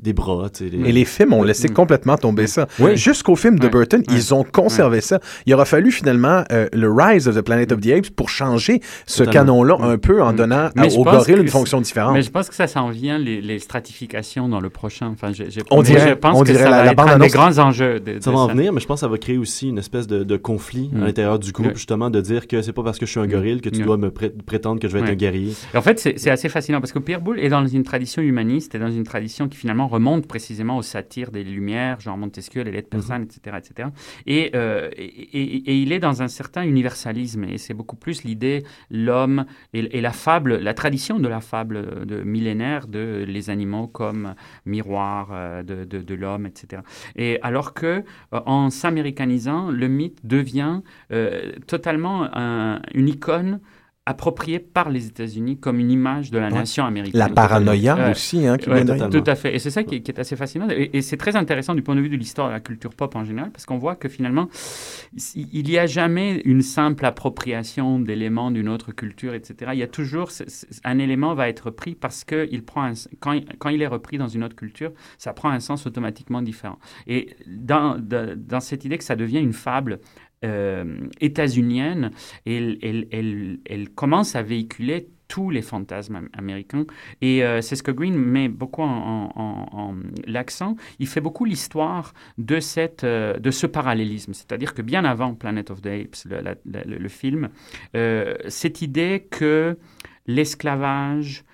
des bras. tu sais, des- Et les films ont laissé complètement tomber ça. Jusqu'au film de. Burton, ils ont conservé ça. Il aura fallu finalement euh, le Rise of the Planet of the Apes pour changer ce canon-là un peu en donnant à- gorilles que une fonction différente. Mais je pense que ça s'en vient, les, les stratifications dans le prochain. Enfin, j'ai- j'ai- On dirait- je pense on que dirait ça la- va la être un des grands enjeux. De, de Ça va en venir, mais je pense que ça va créer aussi une espèce de, de conflit Mm. à l'intérieur du groupe, justement, de dire que c'est pas parce que je suis un gorille que tu dois me pré- prétendre que je vais être un guerrier. Et en fait, c'est c'est assez fascinant parce que Pierre Boulle est dans une tradition humaniste et dans une tradition qui finalement remonte précisément aux satires des Lumières, genre Montesquieu, les lettres persanes, etc., etc. Et, euh, et, et- et il est dans un certain universalisme et c'est beaucoup plus l'idée, l'homme et, la fable, la tradition de la fable de millénaire de les animaux comme miroir euh, de, de- de l'homme, etc. Et alors que euh, en s'américanisant, le mythe devient euh, totalement un- une icône appropriée par les États-Unis comme une image de la Ouais. nation américaine. La paranoïa aussi, hein, qui Ouais, vient tout à fait. Et c'est ça qui est, qui est assez fascinant. Et, et c'est très intéressant du point de vue de l'histoire de la culture pop en général, parce qu'on voit que finalement, il n'y a jamais une simple appropriation d'éléments d'une autre culture, etc. Il y a toujours un élément va être pris parce que il prend un- quand, il, quand il est repris dans une autre culture, ça prend un sens automatiquement différent. Et dans, de- dans cette idée que ça devient une fable euh, états-unienne, elle, commence à véhiculer tous les fantasmes am- américains. Et euh, c'est ce que Green met beaucoup en, en- en- en l'accent. Il fait beaucoup l'histoire de, euh, de ce parallélisme. C'est-à-dire que bien avant Planet of the Apes, le, film, euh, cette idée que l'esclavage...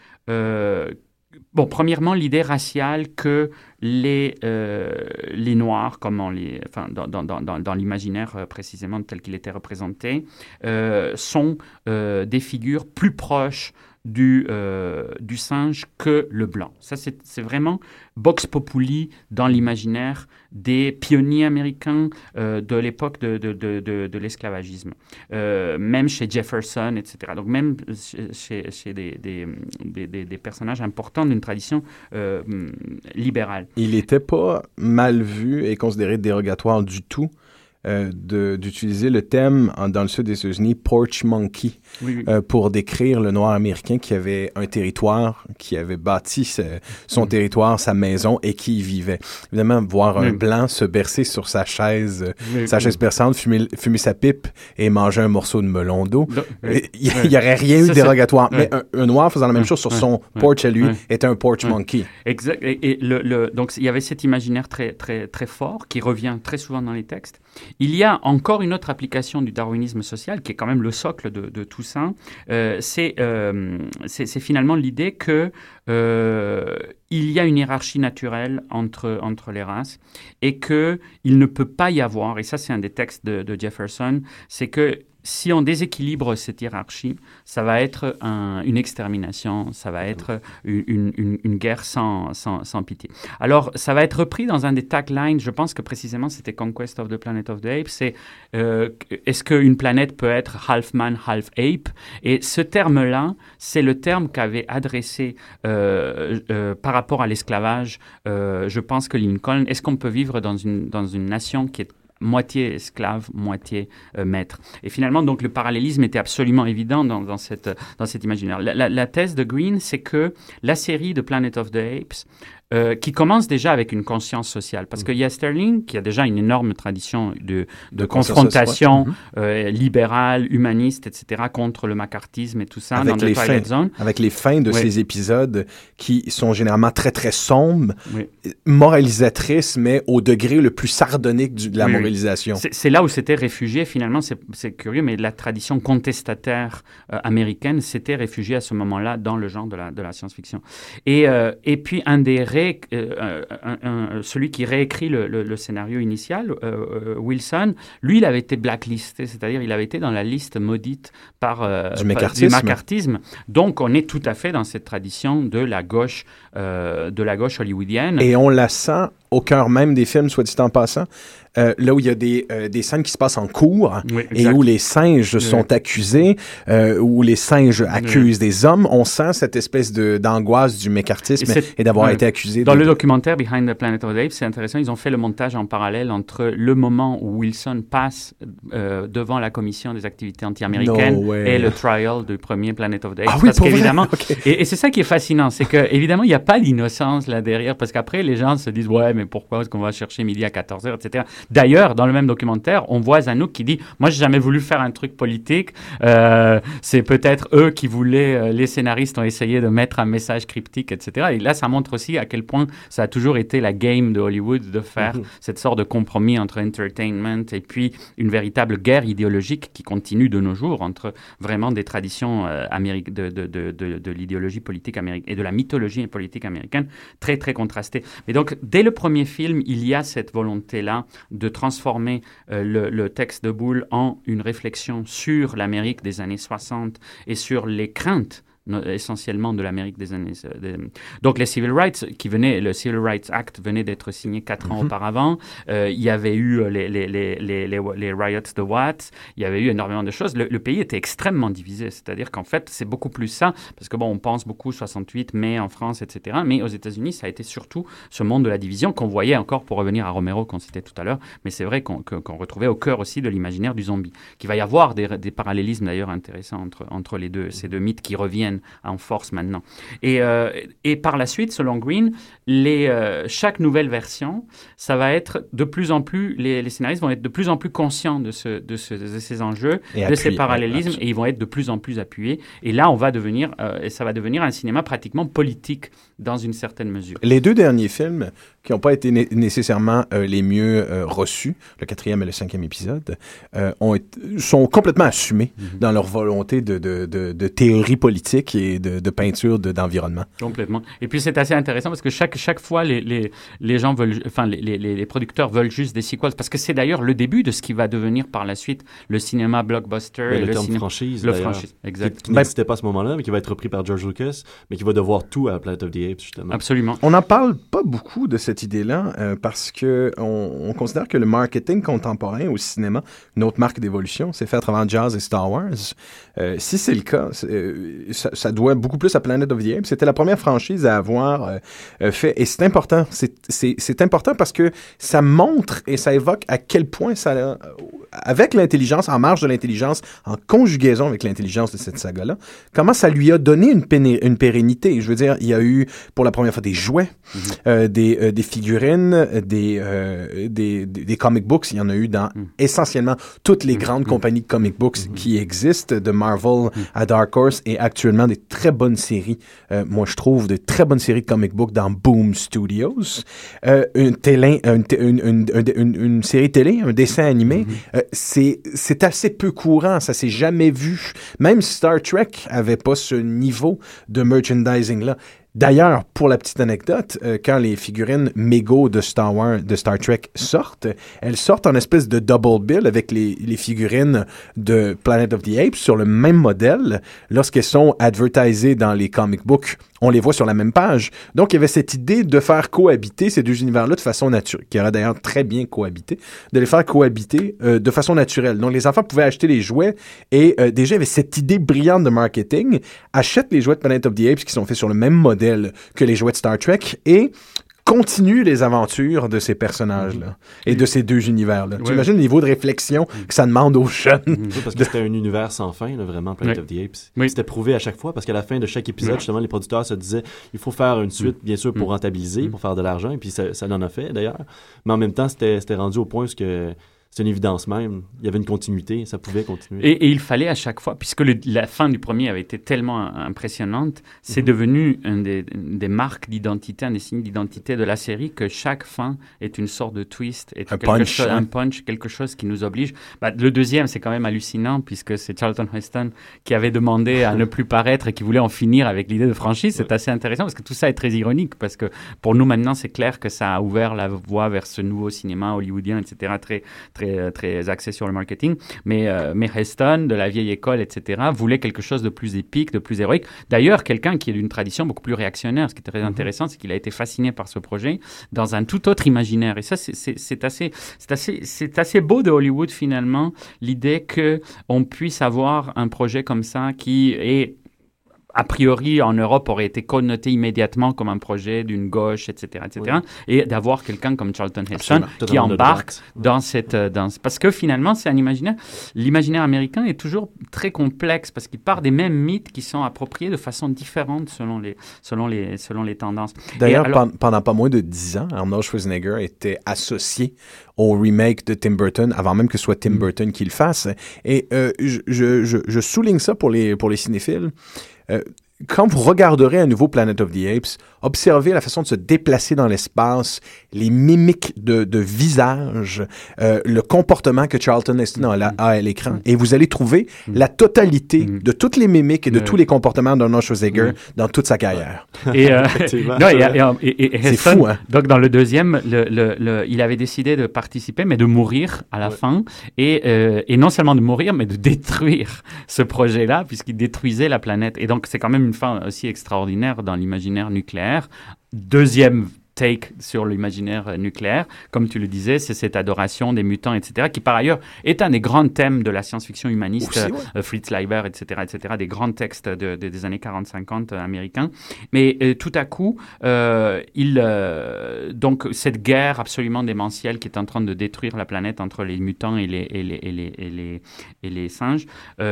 Bon, premièrement, l'idée raciale que les, euh, les Noirs, comme dans, l'imaginaire euh, précisément tel qu'il était représenté, euh, sont des figures plus proches du, euh, du singe que le blanc. Ça, c'est vraiment Vox Populi dans l'imaginaire des pionniers américains euh, de l'époque de, de, de, de- l'esclavagisme. Euh, même chez Jefferson, etc. Donc même chez, chez- des, des, des- des- personnages importants d'une tradition libérale. Il n'était pas mal vu et considéré dérogatoire du tout euh, de- d'utiliser le thème en- dans le sud des États-Unis, Porch Monkey, Oui, oui. euh, pour décrire le noir américain qui avait un territoire, qui avait bâti ce- son territoire, sa maison et qui y vivait. Évidemment, voir un Mm. blanc se bercer sur sa chaise, Oui, sa chaise berçante, fumer, fumer sa pipe et manger un morceau de melon d'eau. Il n'y aurait rien eu c'est- dérogatoire. Mais un, un noir faisant la même chose sur son porch à lui était un porch monkey. Exact. Et, et le, le- donc il y avait cet imaginaire très très très fort qui revient très souvent dans les textes. Il y a encore une autre application du darwinisme social qui est quand même le socle de, de tout ça. Euh, c'est euh, c'est finalement l'idée que euh, il y a une hiérarchie naturelle entre entre les races et que il ne peut pas y avoir. Et ça c'est un des textes de Jefferson. C'est que si on déséquilibre cette hiérarchie, ça va être un- une extermination, ça va être une, une- une guerre sans, sans, sans pitié. Alors, ça va être repris dans un des taglines, je pense que précisément c'était Conquest of the Planet of the Apes, c'est euh, est-ce qu'une planète peut être half man, half ape? Et ce terme-là, c'est le terme qu'avait adressé euh, euh, par rapport à l'esclavage, je pense que Lincoln, est-ce qu'on peut vivre dans une, dans une nation qui est moitié esclave, moitié euh, maître. Et finalement, donc, le parallélisme était absolument évident dans, dans, cette, dans cet imaginaire. La, la- la thèse de Green, c'est que la série de Planet of the Apes, euh, qui commence déjà avec une conscience sociale, parce qu'il y a Sterling, qui a déjà une énorme tradition de, de, confrontation sociale. euh, libérale, humaniste, etc., contre le macartisme et tout ça, Avec dans les The fins. Zone. avec les fins de ces épisodes qui sont généralement très très sombres, Oui. Moralisatrices, mais au degré le plus sardonique du- de la Oui, moralisation. C'est là où c'était réfugié, finalement, c'est curieux, mais la tradition contestataire euh, américaine s'était réfugiée à ce moment-là dans le genre de la, de la science-fiction. Et, euh, et puis, un des ré- euh, un- un- un- celui qui réécrit le, le- le scénario initial, Wilson, lui, il avait été blacklisté, c'est-à-dire il avait été dans la liste maudite par Du macartisme. Donc, on est tout à fait dans cette tradition de la gauche, de la gauche hollywoodienne. Et on la sent au cœur même des films, soit dit en passant, euh, là où il y a des, euh, des scènes qui se passent en cours Oui, et où les singes sont accusés, euh, où les singes accusent des hommes, on sent cette espèce d'angoisse du mécartisme Et d'avoir été accusé. Dans de, le documentaire Behind the Planet of the Apes, c'est intéressant, ils ont fait le montage en parallèle entre le moment où Wilson passe devant la commission des activités anti-américaines No et le trial du premier Planet of the Apes. Ah oui, parce qu'évidemment, <laughs> et, et c'est ça qui est fascinant, c'est que évidemment, il n'y a pas l'innocence là derrière, parce qu'après, les gens se disent, ouais, mais pourquoi est-ce qu'on va chercher midi à 14h, etc. D'ailleurs, dans le même documentaire, on voit Zanouk qui dit, moi, j'ai jamais voulu faire un truc politique, euh, c'est peut-être eux qui voulaient, euh, les scénaristes ont essayé de mettre un message cryptique, etc. Et là, ça montre aussi à quel point ça a toujours été la game de Hollywood de faire cette sorte de compromis entre entertainment et puis une véritable guerre idéologique qui continue de nos jours entre vraiment des traditions euh, améri- de, de, de, de, de l'idéologie politique américaine et de la mythologie politique américaine très très contrastées. Mais donc dès le premier film, il y a cette volonté-là de transformer euh, le, le texte de Boule en une réflexion sur l'Amérique des années 60 et sur les craintes essentiellement de l'Amérique des années. euh, Donc les civil rights qui venaient, le Civil Rights Act venait d'être signé quatre ans auparavant. Euh, il y avait eu euh, les, les, les, les, riots de Watts. Il y avait eu énormément de choses. Le, le pays était extrêmement divisé. C'est-à-dire qu'en fait, c'est beaucoup plus ça parce que bon, on pense beaucoup 68, mai en France, etc. Mais aux États-Unis, ça a été surtout ce monde de la division qu'on voyait encore pour revenir à Romero qu'on citait tout à l'heure. Mais c'est vrai qu'on retrouvait au cœur aussi de l'imaginaire du zombie. Qu'il va y avoir des, des parallélismes d'ailleurs intéressants entre, entre les deux, ces deux mythes qui reviennent en force maintenant. Et, euh, et par la suite, selon Green, les, euh, chaque nouvelle version, ça va être de plus en plus, les, les scénaristes vont être de plus en plus conscients de, ce, de, ce- de ces enjeux, Et de ces parallélismes, et ils vont être de plus en plus appuyés. Et là, on va devenir, euh, et ça va devenir un cinéma pratiquement politique dans une certaine mesure. Les deux derniers films qui n'ont pas été né- nécessairement les mieux reçus, le quatrième et le cinquième épisode, ont été- sont complètement assumés Mhm. dans leur volonté de, de, de, de théorie politique et de, de peinture de- d'environnement. Complètement. Et puis c'est assez intéressant parce que chaque, chaque fois, les, les, les gens veulent, enfin, les, les, les producteurs veulent juste des sequels parce que c'est d'ailleurs le début de ce qui va devenir par la suite le cinéma blockbuster. Et le, le terme cinéma- franchise, Le franchise, exact. qui n'existait pas à ce moment-là, mais qui va être repris par George Lucas, mais qui va devoir tout à Planet of the Apes, justement. Absolument. On n'en parle pas beaucoup de cette idée-là euh, parce que on, on considère que le marketing contemporain au cinéma, une autre marque d'évolution, c'est fait à travers Jazz et Star Wars. Euh, si c'est le cas, euh, ça, ça doit beaucoup plus à Planet of the Apes. C'était la première franchise à avoir euh, euh, fait, et c'est important. C'est, important parce que ça montre et ça évoque à quel point ça, a- avec l'intelligence, en marge de l'intelligence, en conjugaison avec l'intelligence de cette saga-là, comment ça lui a donné une, pérennité. Je veux dire, il y a eu pour la première fois des jouets, euh, des, euh, des figurines, euh, des, euh, des, des, des comic books. Il y en a eu dans essentiellement toutes les grandes compagnies de comic books qui existent, de Marvel à Dark Horse, et actuellement des très bonnes séries. Euh, moi, je trouve de très bonnes séries de comic books dans Boom Studios. Euh, une, télé, série télé, un dessin animé, c'est c'est assez peu courant, ça s'est jamais vu. Même Star Trek avait pas ce niveau de merchandising-là. D'ailleurs, pour la petite anecdote, euh, quand les figurines Mego de Star Wars, de Star Trek sortent, elles sortent en espèce de double bill avec les, les figurines de Planet of the Apes sur le même modèle. Lorsqu'elles sont advertisées dans les comic books, on les voit sur la même page. Donc, il y avait cette idée de faire cohabiter ces deux univers-là de façon naturelle, qui aurait d'ailleurs très bien cohabité, de les faire cohabiter euh, de façon naturelle. Donc, les enfants pouvaient acheter les jouets et euh, déjà, il y avait cette idée brillante de marketing. Achète les jouets de Planet of the Apes qui sont faits sur le même modèle que les jouets de Star Trek et continue les aventures de ces personnages-là et de ces deux univers-là. Tu imagines le niveau de réflexion que ça demande aux jeunes. Oui, parce que c'était un univers sans fin, là, vraiment, Planet Oui. of the Apes. Oui. C'était prouvé à chaque fois, parce qu'à la fin de chaque épisode, justement, les producteurs se disaient il faut faire une suite, bien sûr, pour rentabiliser, pour faire de l'argent, et puis ça, ça en a fait, d'ailleurs. Mais en même temps, c'était c'était rendu au point où ce que c'est une évidence même. Il y avait une continuité, ça pouvait continuer. Et, et il fallait à chaque fois, puisque le- la fin du premier avait été tellement impressionnante, c'est Mhm. devenu un des, une des marques d'identité, un des signes d'identité de la série, que chaque fin est une sorte de twist, est Un quelque punch, chose- hein. un punch, quelque chose qui nous oblige. Bah, le deuxième, c'est quand même hallucinant, puisque c'est Charlton Heston qui avait demandé à <laughs> ne plus paraître et qui voulait en finir avec l'idée de franchise. C'est assez intéressant, parce que tout ça est très ironique, parce que pour nous maintenant, c'est clair que ça a ouvert la voie vers ce nouveau cinéma hollywoodien, etc., très, très, très axé sur le marketing. Mais, euh, mais Heston, de la vieille école, etc., voulait quelque chose de plus épique, de plus héroïque. D'ailleurs, quelqu'un qui est d'une tradition beaucoup plus réactionnaire. Ce qui est très intéressant, c'est qu'il a été fasciné par ce projet dans un tout autre imaginaire. Et ça, c'est- assez, c'est assez, c'est assez beau de Hollywood finalement, l'idée que on puisse avoir un projet comme ça qui est a priori en Europe aurait été connoté immédiatement comme un projet d'une gauche, etc., etc., et d'avoir quelqu'un comme Charlton Heston Absolument. qui embarque dans cette euh, dans parce que finalement c'est un imaginaire l'imaginaire américain est toujours très complexe parce qu'il part des mêmes mythes qui sont appropriés de façon différente selon les selon les selon les tendances D'ailleurs, alors- pendant pas moins de 10 ans, Arnold Schwarzenegger était associé au remake de Tim Burton, avant même que ce soit Tim Burton qui le fasse. Et euh, je, je- je- je souligne ça pour les, pour les cinéphiles. Uh, quand vous regarderez à nouveau Planet of the Apes, observez la façon de se déplacer dans l'espace, les mimiques de, de visage, euh, le comportement que Charlton Heston a, là- a à l'écran, et vous allez trouver la totalité Mhm. de toutes les mimiques et de tous les comportements d'Arnold Schwarzenegger dans toute sa carrière. Et, euh, <laughs> Effectivement. non, et, et- et- et C'est Heston, fou, hein? Donc, dans le deuxième, le, le- le- il avait décidé de participer, mais de mourir à la fin. Et, euh, et non seulement de mourir, mais de détruire ce projet-là, puisqu'il détruisait la planète. Et donc, c'est quand même une fin aussi extraordinaire dans l'imaginaire nucléaire. Deuxième take sur l'imaginaire nucléaire. Comme tu le disais, c'est cette adoration des mutants, etc., qui par ailleurs est un des grands thèmes de la science-fiction humaniste, Aussi, ouais. euh, Fritz Leiber, etc., etc., des grands textes de- de- des années 40-50 euh, américains. Mais euh, tout à coup, euh, il, euh, donc cette guerre absolument démentielle qui est en train de détruire la planète entre les mutants et les, et les, et les, et les, et les singes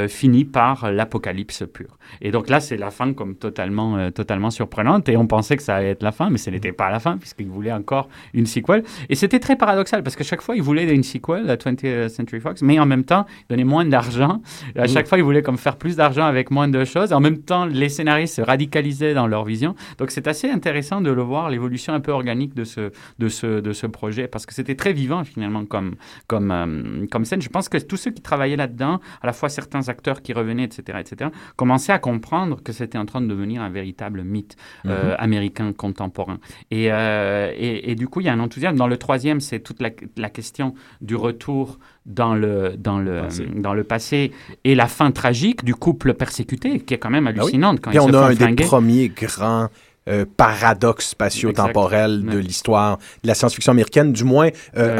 finit par l'apocalypse pure. Et donc là, c'est la fin comme totalement, totalement surprenante. Et on pensait que ça allait être la fin, mais ce n'était pas la fin puisqu'il voulait encore une sequel. Et c'était très paradoxal parce que chaque fois, il voulait une sequel, la 20th Century Fox, mais en même temps, il donnait moins d'argent. À chaque fois, il voulait comme faire plus d'argent avec moins de choses. En même temps, les scénaristes se radicalisaient dans leur vision. Donc, c'est assez intéressant de le voir, l'évolution un peu organique de ce, de ce, de ce projet, parce que c'était très vivant finalement comme, comme, euh, comme scène. Je pense que tous ceux qui travaillaient là-dedans, à la fois certains acteurs qui revenaient, etc., etc., commençaient à comprendre que c'était en train de devenir un véritable mythe euh, américain contemporain. Et, euh, et, et du coup, il y a un enthousiasme. Dans le troisième, c'est toute la, la question du retour dans le, dans, le, Passé. dans le passé et la fin tragique du couple persécuté, qui est quand même Ah oui. hallucinante quand Puis ils on se a font un des premiers grands euh, paradoxes spatio-temporels Exact. de l'histoire de la science-fiction américaine, du moins euh,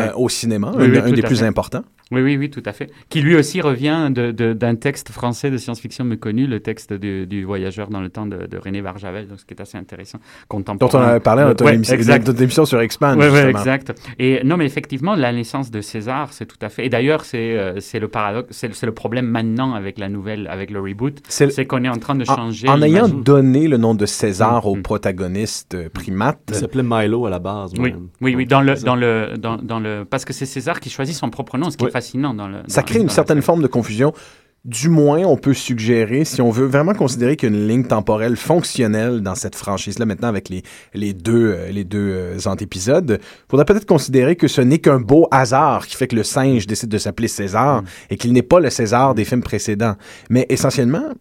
euh, au cinéma, Oui, un, oui, un des plus importants. Oui, oui, oui, tout à fait. Qui lui aussi revient de- de- d'un texte français de science-fiction méconnu, le texte du, du voyageur dans le temps de, de René Barjavel, donc ce qui est assez intéressant, Dont contemporain. on avait parlé dans Ouais, notre ouais, émission, exact. notre émission sur Expand, Oui, justement. exact. Et non, mais effectivement, la naissance de César, c'est tout à fait. Et d'ailleurs, c'est euh, c'est le paradoxe, c'est c'est le problème maintenant avec la nouvelle, avec le reboot, C'est- c'est qu'on est en train de changer. en ayant donné le nom de César au Mm. protagoniste euh, primate, Il s'appelait Milo à la base. Oui, même. oui, oui, dans le, dans le, dans, dans le, parce que c'est César qui choisit son propre nom, ce qui Oui. est fascinant dans le. ça dans- crée une certaine forme de confusion. Du moins, on peut suggérer, si on veut vraiment considérer qu'il y a une ligne temporelle fonctionnelle dans cette franchise-là, maintenant avec les, les deux, euh, les deux euh, antépisodes, faudrait peut-être considérer que ce n'est qu'un beau hasard qui fait que le singe décide de s'appeler César et qu'il n'est pas le César des films précédents. Mais essentiellement,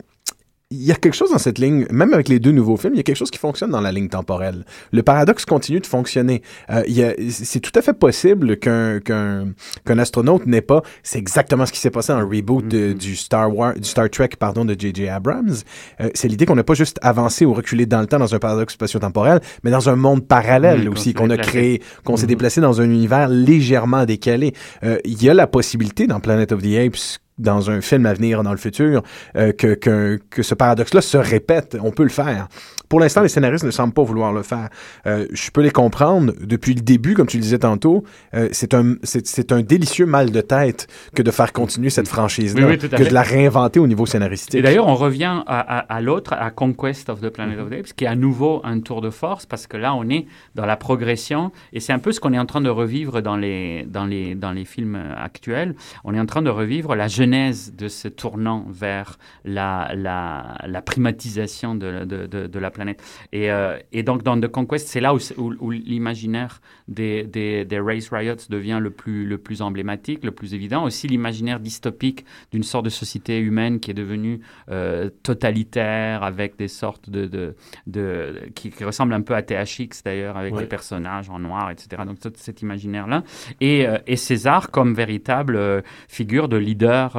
il y a quelque chose dans cette ligne, même avec les deux nouveaux films, il y a quelque chose qui fonctionne dans la ligne temporelle. Le paradoxe continue de fonctionner. Euh, il y a- c'est tout à fait possible qu'un qu'un qu'un astronaute n'ait pas. C'est exactement ce qui s'est passé en reboot de- du Star Wars, du Star Trek, pardon, de J.J. Abrams. Euh, c'est l'idée qu'on n'a pas juste avancé ou reculé dans le temps dans un paradoxe spatio-temporel, mais dans un monde parallèle Oui, aussi qu'on a créé, qu'on s'est déplacé dans un univers légèrement décalé. Euh, Il y a la possibilité dans Planet of the Apes dans un film à venir dans le futur euh, que, que, que ce paradoxe-là se répète. On peut le faire. Pour l'instant, les scénaristes ne semblent pas vouloir le faire. Euh, je peux les comprendre. Depuis le début, comme tu le disais tantôt, euh, c'est un, c'est, un délicieux mal de tête que de faire continuer cette franchise-là, Oui, oui, que de la réinventer au niveau scénaristique. Et d'ailleurs, on revient à, à- à l'autre, à Conquest of the Planet of the Apes, qui est à nouveau un tour de force, parce que là, on est dans la progression, et c'est un peu ce qu'on est en train de revivre dans les, dans, les, dans les films actuels. On est en train de revivre la de ce tournant vers la, la, la primatisation de, de, la planète. Et, euh, et donc, dans The Conquest, c'est là où, où l'imaginaire des, des, des Race Riots devient le plus, le plus emblématique, le plus évident. Aussi, l'imaginaire dystopique d'une sorte de société humaine qui est devenue euh, totalitaire, avec des sortes de... de, de qui, qui ressemblent un peu à THX, d'ailleurs, avec Ouais. les personnages en noir, etc. Donc, tout cet imaginaire-là. Et, euh, et César comme véritable euh, figure de leader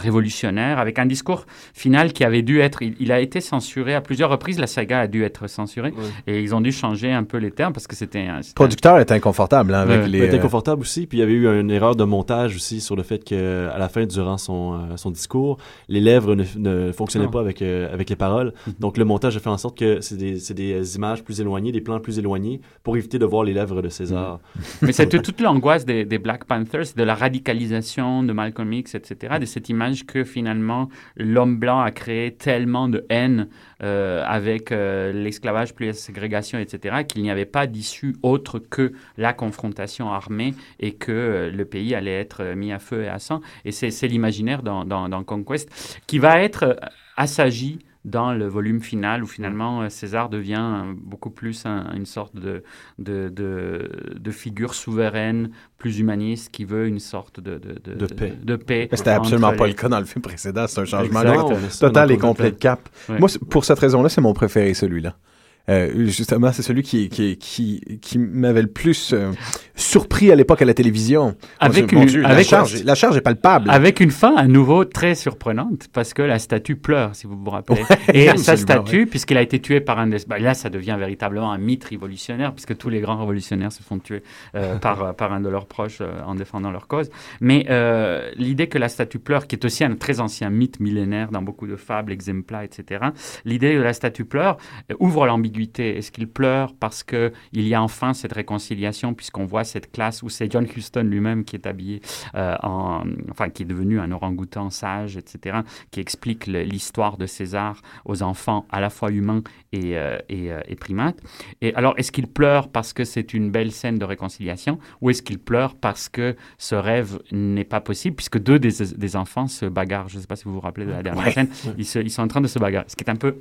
révolutionnaire, avec un discours final qui avait dû être... Il, il a été censuré à plusieurs reprises. La saga a dû être censurée. Ouais. Et ils ont dû changer un peu les termes parce que c'était... producteur inconfortable hein, avec Ouais. les. Il était euh, inconfortable aussi, puis il y avait eu une erreur de montage aussi sur le fait que à la fin, durant son, euh, son discours, les lèvres ne, ne fonctionnaient Ah. pas avec, euh, avec les paroles. Donc le montage a fait en sorte que c'est des, c'est des images plus éloignées, des plans plus éloignés, pour éviter de voir les lèvres de César. Mais c'était toute l'angoisse des, des Black Panthers, de la radicalisation de Malcolm X, etc., de cette image que finalement l'homme blanc a créé tellement de haine euh, avec euh, l'esclavage plus la ségrégation, etc., qu'il n'y avait pas d'issue autre que la confrontation armée et que euh, le pays allait être euh, mis à feu et à sang. Et c'est l'imaginaire dans, dans, dans Conquest qui va être euh, assagi dans le volume final où finalement César devient beaucoup plus un- une sorte de, de, de, de figure souveraine, plus humaniste, qui veut une sorte de, de, De paix. de paix C'était absolument pas le cas dans le film précédent. C'est un changement total et complet de cap. Ouais. Moi, pour cette raison-là, c'est mon préféré, celui-là. Euh, justement, c'est celui qui, qui, qui, qui m'avait le plus euh, surpris à l'époque à la télévision. Avec une- Dieu, la, avec- charge, la charge est palpable. Avec une fin à nouveau très surprenante, parce que la statue pleure, si vous vous rappelez. Et <laughs> sa statue, puisqu'il a été tué par un... bah, là, ça devient véritablement un mythe révolutionnaire, puisque tous les grands révolutionnaires se font tuer euh, <laughs> par, par un de leurs proches en défendant leur cause. Mais l'idée que la statue pleure, qui est aussi un très ancien mythe millénaire dans beaucoup de fables, exempla, etc., l'idée de la statue pleure ouvre l'ambiguïté. Est-ce qu'il pleure parce qu'il y a enfin cette réconciliation, puisqu'on voit cette classe où c'est John Huston lui-même qui est habillé euh, en, enfin, qui est devenu un orang-outan sage, etc., qui explique l'histoire de César aux enfants à la fois humains et, euh, et, euh, et primates. Et alors, est-ce qu'il pleure parce que c'est une belle scène de réconciliation, ou est-ce qu'il pleure parce que ce rêve n'est pas possible, puisque deux des, des enfants se bagarrent? Je ne sais pas si vous vous rappelez de la dernière Ouais. scène. Ils, se- ils sont en train de se bagarrer, ce qui est un peu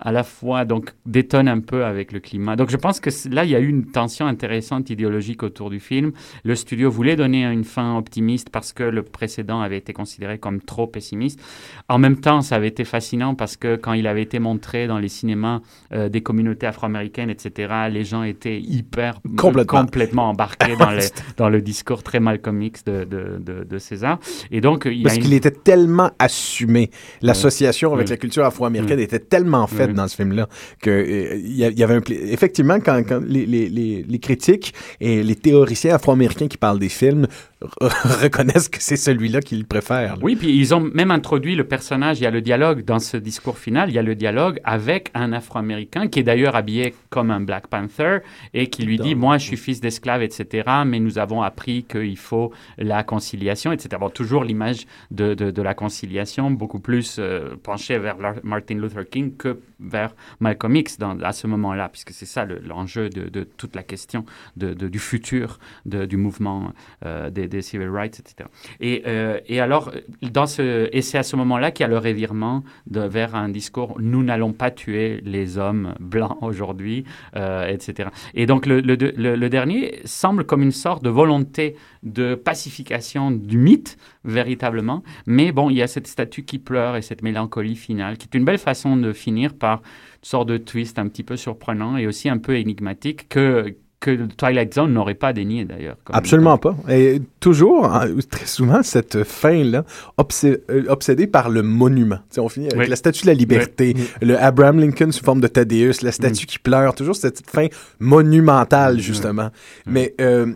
à la fois donc détonne un peu avec le climat. Donc je pense que là il y a eu une tension intéressante idéologique autour du film. Le studio voulait donner une fin optimiste parce que le précédent avait été considéré comme trop pessimiste. En même temps, ça avait été fascinant parce que quand il avait été montré dans les cinémas euh, des communautés afro-américaines, etc., les gens étaient hyper <laughs> Complètement. complètement embarqués dans, le, <laughs> dans le discours très Malcolm X de, de, de, de César. Et donc il Parce une- qu'il était tellement assumé. L'association avec la culture afro-américaine était tellement faite Dans ce film-là que euh, il il y avait un effectivement quand, les, critiques et les théoriciens afro-américains qui parlent des films <laughs> reconnaissent que c'est celui-là qu'ils préfèrent. là. Oui, puis ils ont même introduit le personnage, il y a le dialogue dans ce discours final, il y a le dialogue avec un Afro-Américain qui est d'ailleurs habillé comme un Black Panther et qui lui dit, moi je suis fils d'esclave, etc., mais nous avons appris qu'il faut la conciliation, etc. Bon, toujours l'image de, de, de la conciliation, beaucoup plus euh, penchée vers Martin Luther King que vers Malcolm X dans, à ce moment-là, puisque c'est ça le- l'enjeu de, de toute la question du futur du mouvement euh, des, des civil rights, etc. Et, euh, et alors, dans ce, et c'est à ce moment-là qu'il y a le revirement de, vers un discours nous n'allons pas tuer les hommes blancs <laughs> aujourd'hui, euh, etc. Et donc, le, le, le- dernier semble comme une sorte de volonté de pacification du mythe, véritablement. Mais bon, il y a cette statue qui pleure et cette mélancolie finale, qui est une belle façon de finir par une sorte de twist un petit peu surprenant et aussi un peu énigmatique que que Twilight Zone n'aurait pas dénié d'ailleurs. Absolument pas. Et toujours, hein, très souvent, cette fin-là, obsé- euh, obsédée par le monument. Tu sais, on finit avec Oui. la statue de la liberté, le Abraham Lincoln sous forme de Thaddeus, la statue qui pleure, toujours cette fin monumentale, justement. Mais euh,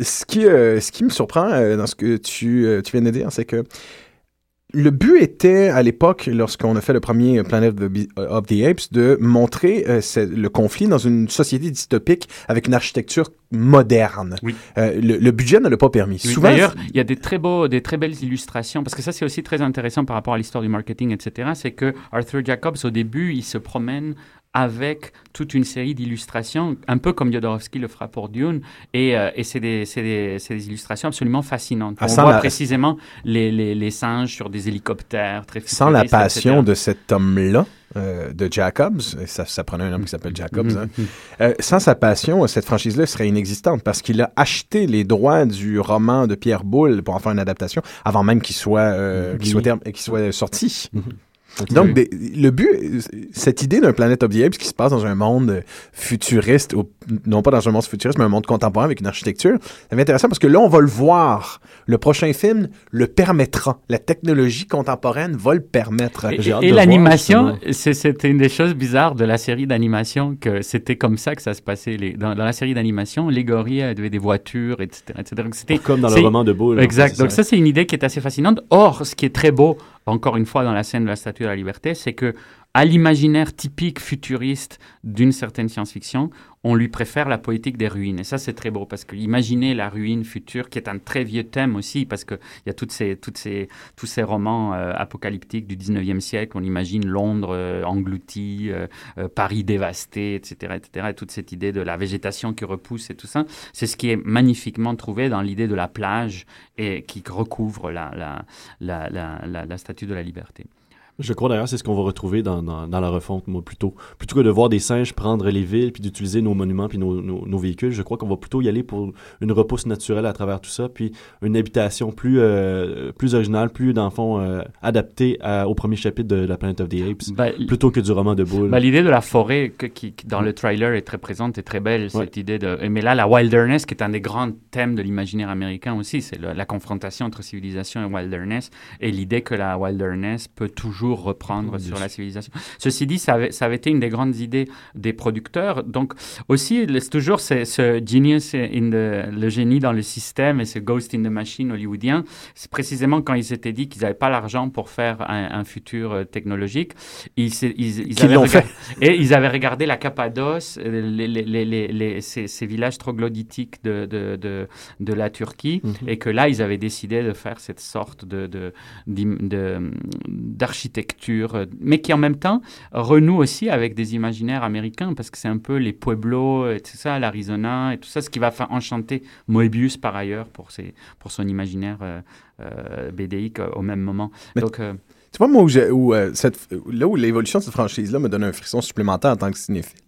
ce, qui, euh, ce qui me surprend euh, dans ce que tu, tu viens de dire, c'est que le but était, à l'époque, lorsqu'on a fait le premier Planet of the, the Apes, de montrer euh, le conflit dans une société dystopique avec une architecture moderne. Oui. Euh, le, le budget ne l'a pas permis. Oui, D'ailleurs, il y a des très beaux, des très belles illustrations, parce que ça c'est aussi très intéressant par rapport à l'histoire du marketing, etc. C'est que Arthur Jacobs, au début, il se promène avec toute une série d'illustrations, un peu comme Jodorowsky le fera pour Dune, et, euh, et c'est des, illustrations absolument fascinantes. Ah, On voit la- précisément les, les, les singes sur des hélicoptères très sans la passion etc. de cet homme-là, euh, de Jacobs, ça, ça prenait un homme qui s'appelle Jacobs, hein, <laughs> euh, sans sa passion, cette franchise-là serait inexistante parce qu'il a acheté les droits du roman de Pierre Boulle pour en faire une adaptation avant même qu'il soit, sorti. Donc, des- le but, cette idée d'un Planet of the Apes qui se passe dans un monde futuriste, ou non pas dans un monde futuriste, mais un monde contemporain avec une architecture, c'est intéressant parce que là, on va le voir. Le prochain film le permettra. La technologie contemporaine va le permettre. Et, l'animation, c'était une des choses bizarres de la série d'animation, que c'était comme ça que ça se passait. Les- dans, dans la série d'animation, les gorilles avaient des voitures, etc. etc. Comme dans le roman de Bull. Exact. c'est Donc ça, c'est une idée qui est assez fascinante. Or, ce qui est très beau, encore une fois, dans la scène de la Statue de la Liberté, c'est que à l'imaginaire typique futuriste d'une certaine science-fiction, on lui préfère la poétique des ruines. Et ça, c'est très beau parce que imaginer la ruine future, qui est un très vieux thème aussi, parce qu'il y a toutes ces, toutes ces, tous ces romans euh, apocalyptiques du 19e siècle, on imagine Londres euh, englouti, euh, euh, Paris dévasté, etc., etc. Et toute cette idée de la végétation qui repousse et tout ça, c'est ce qui est magnifiquement trouvé dans l'idée de la plage et qui recouvre la, la, la statue de la liberté. Je crois d'ailleurs c'est ce qu'on va retrouver dans, dans, dans la refonte, moi, plutôt. Plutôt que de voir des singes prendre les villes puis d'utiliser nos monuments puis nos, nos, nos véhicules, je crois qu'on va plutôt y aller pour une repousse naturelle à travers tout ça, puis une habitation plus, euh, plus originale, plus, dans le fond, euh, adaptée à- au premier chapitre de la Planet of the Apes, Bah, plutôt que du roman de Bull. Bah, l'idée de la forêt que- qui, qui, dans le trailer est très présente et très belle, cette idée de... Mais là, la wilderness, qui est un des grands thèmes de l'imaginaire américain aussi, c'est la confrontation entre civilisation et wilderness, et l'idée que la wilderness peut toujours reprendre sur la civilisation. Ceci dit, ça avait, ça avait été une des grandes idées des producteurs. Donc, aussi, toujours ce, ce genius in the, le génie dans le système et ce ghost in the machine hollywoodien. C'est précisément quand ils s'étaient dit qu'ils n'avaient pas l'argent pour faire un, un futur euh, technologique. Ils, ils, avaient fait. Et ils avaient regardé la Cappadoce, euh, les, ces, ces villages troglodytiques de, de, de, de la Turquie, Mhm. et que là, ils avaient décidé de faire cette sorte de- d'architecture, euh, mais qui en même temps renoue aussi avec des imaginaires américains, parce que c'est un peu les pueblos et tout ça, l'Arizona et tout ça, ce qui va faire enchanter Moebius par ailleurs pour, ses, pour son imaginaire euh, euh, BDique euh, au même moment. Mais- Donc, euh, Tu vois, moi, où euh, cette, là où l'évolution de cette franchise-là me donne un frisson supplémentaire en tant que cinéphile,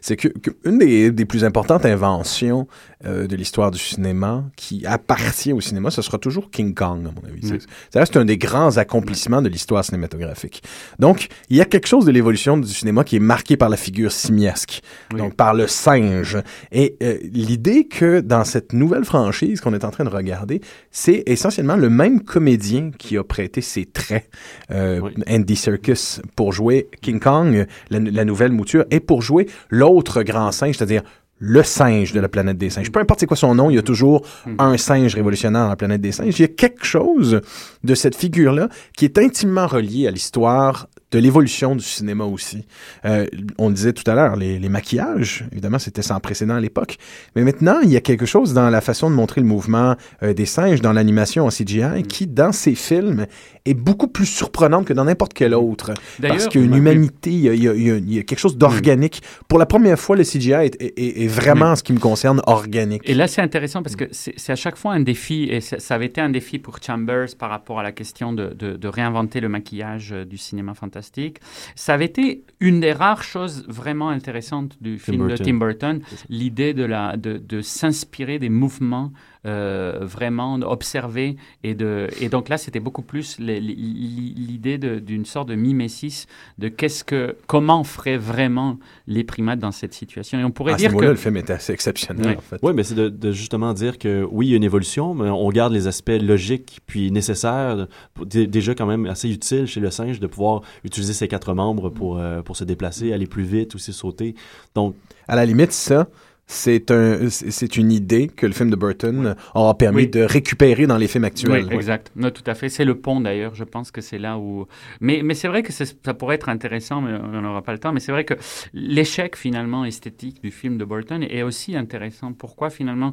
c'est que, que une des, des plus importantes inventions euh, de l'histoire du cinéma qui appartient au cinéma, ce sera toujours King Kong, à mon avis. C'est- Ça reste un des grands accomplissements de l'histoire cinématographique. Donc, il y a quelque chose de l'évolution du cinéma qui est marqué par la figure simiesque, Oui. donc par le singe. Et euh, l'idée que dans cette nouvelle franchise qu'on est en train de regarder, c'est essentiellement le même comédien qui a prêté ses traits, euh, Oui. Andy Serkis, pour jouer King Kong, la, la nouvelle mouture, et pour jouer l'autre grand singe, c'est-à-dire le singe de la planète des singes. Peu importe c'est quoi son nom, il y a toujours Mhm. un singe révolutionnaire dans la planète des singes. Il y a quelque chose de cette figure-là qui est intimement relié à l'histoire de l'évolution du cinéma aussi. Euh, on le disait tout à l'heure, les, les maquillages, évidemment, c'était sans précédent à l'époque. Mais maintenant, il y a quelque chose dans la façon de montrer le mouvement euh, des singes, dans l'animation en CGI, qui, dans ces films, est beaucoup plus surprenante que dans n'importe quel autre. Parce qu'il y a une humanité, il y a, il y a- il y a- il y a quelque chose d'organique. Pour la première fois, le CGI est, est- est- est vraiment, en ce qui me concerne, organique. Et là, c'est intéressant parce que c'est à chaque fois un défi, et ça avait été un défi pour Chambers par rapport à la question de, de- de réinventer le maquillage euh, du cinéma fantastique. Ça avait été une des rares choses vraiment intéressantes du film Burton. de Tim Burton, l'idée de, la- de, de s'inspirer des mouvements euh, vraiment observés. Et, de, et donc là, c'était beaucoup plus l'idée d'une sorte de mimésis de qu'est-ce que, comment ferait vraiment les primates dans cette situation. Et on pourrait À ce dire niveau-là, que... le film était assez exceptionnel, Ouais. en fait. Oui, mais c'est de, de justement dire que oui, il y a une évolution, mais on garde les aspects logiques puis nécessaires, déjà quand même assez utiles chez le singe de pouvoir utiliser ses quatre membres pour, euh, pour se déplacer, aller plus vite, aussi sauter. Donc, À la limite, ça, c'est un, c'est une idée que le film de Burton aura permis Oui. de récupérer dans les films actuels. Oui, exact. Non, tout à fait. C'est le pont d'ailleurs. Je pense que c'est là où. Mais, mais c'est vrai que ça pourrait être intéressant, mais on n'aura pas le temps. Mais c'est vrai que l'échec finalement esthétique du film de Burton est aussi intéressant. Pourquoi finalement?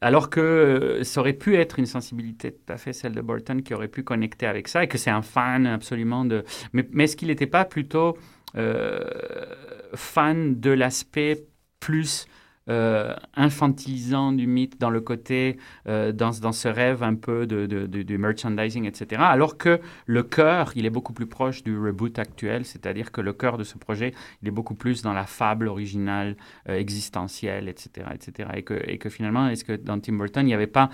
Alors que euh, ça aurait pu être une sensibilité tout à fait celle de Burton qui aurait pu connecter avec ça et que c'est un fan absolument de. Mais, mais est-ce qu'il n'était pas plutôt euh, fan de l'aspect plus euh, infantilisant du mythe dans le côté, euh, dans, dans ce rêve un peu de, de, de- du merchandising, etc. Alors que le cœur, il est beaucoup plus proche du reboot actuel, c'est-à-dire que le cœur de ce projet, il est beaucoup plus dans la fable originale, euh, existentielle, etc., etc. Et que, et que finalement, est-ce que dans Tim Burton, il n'y avait pas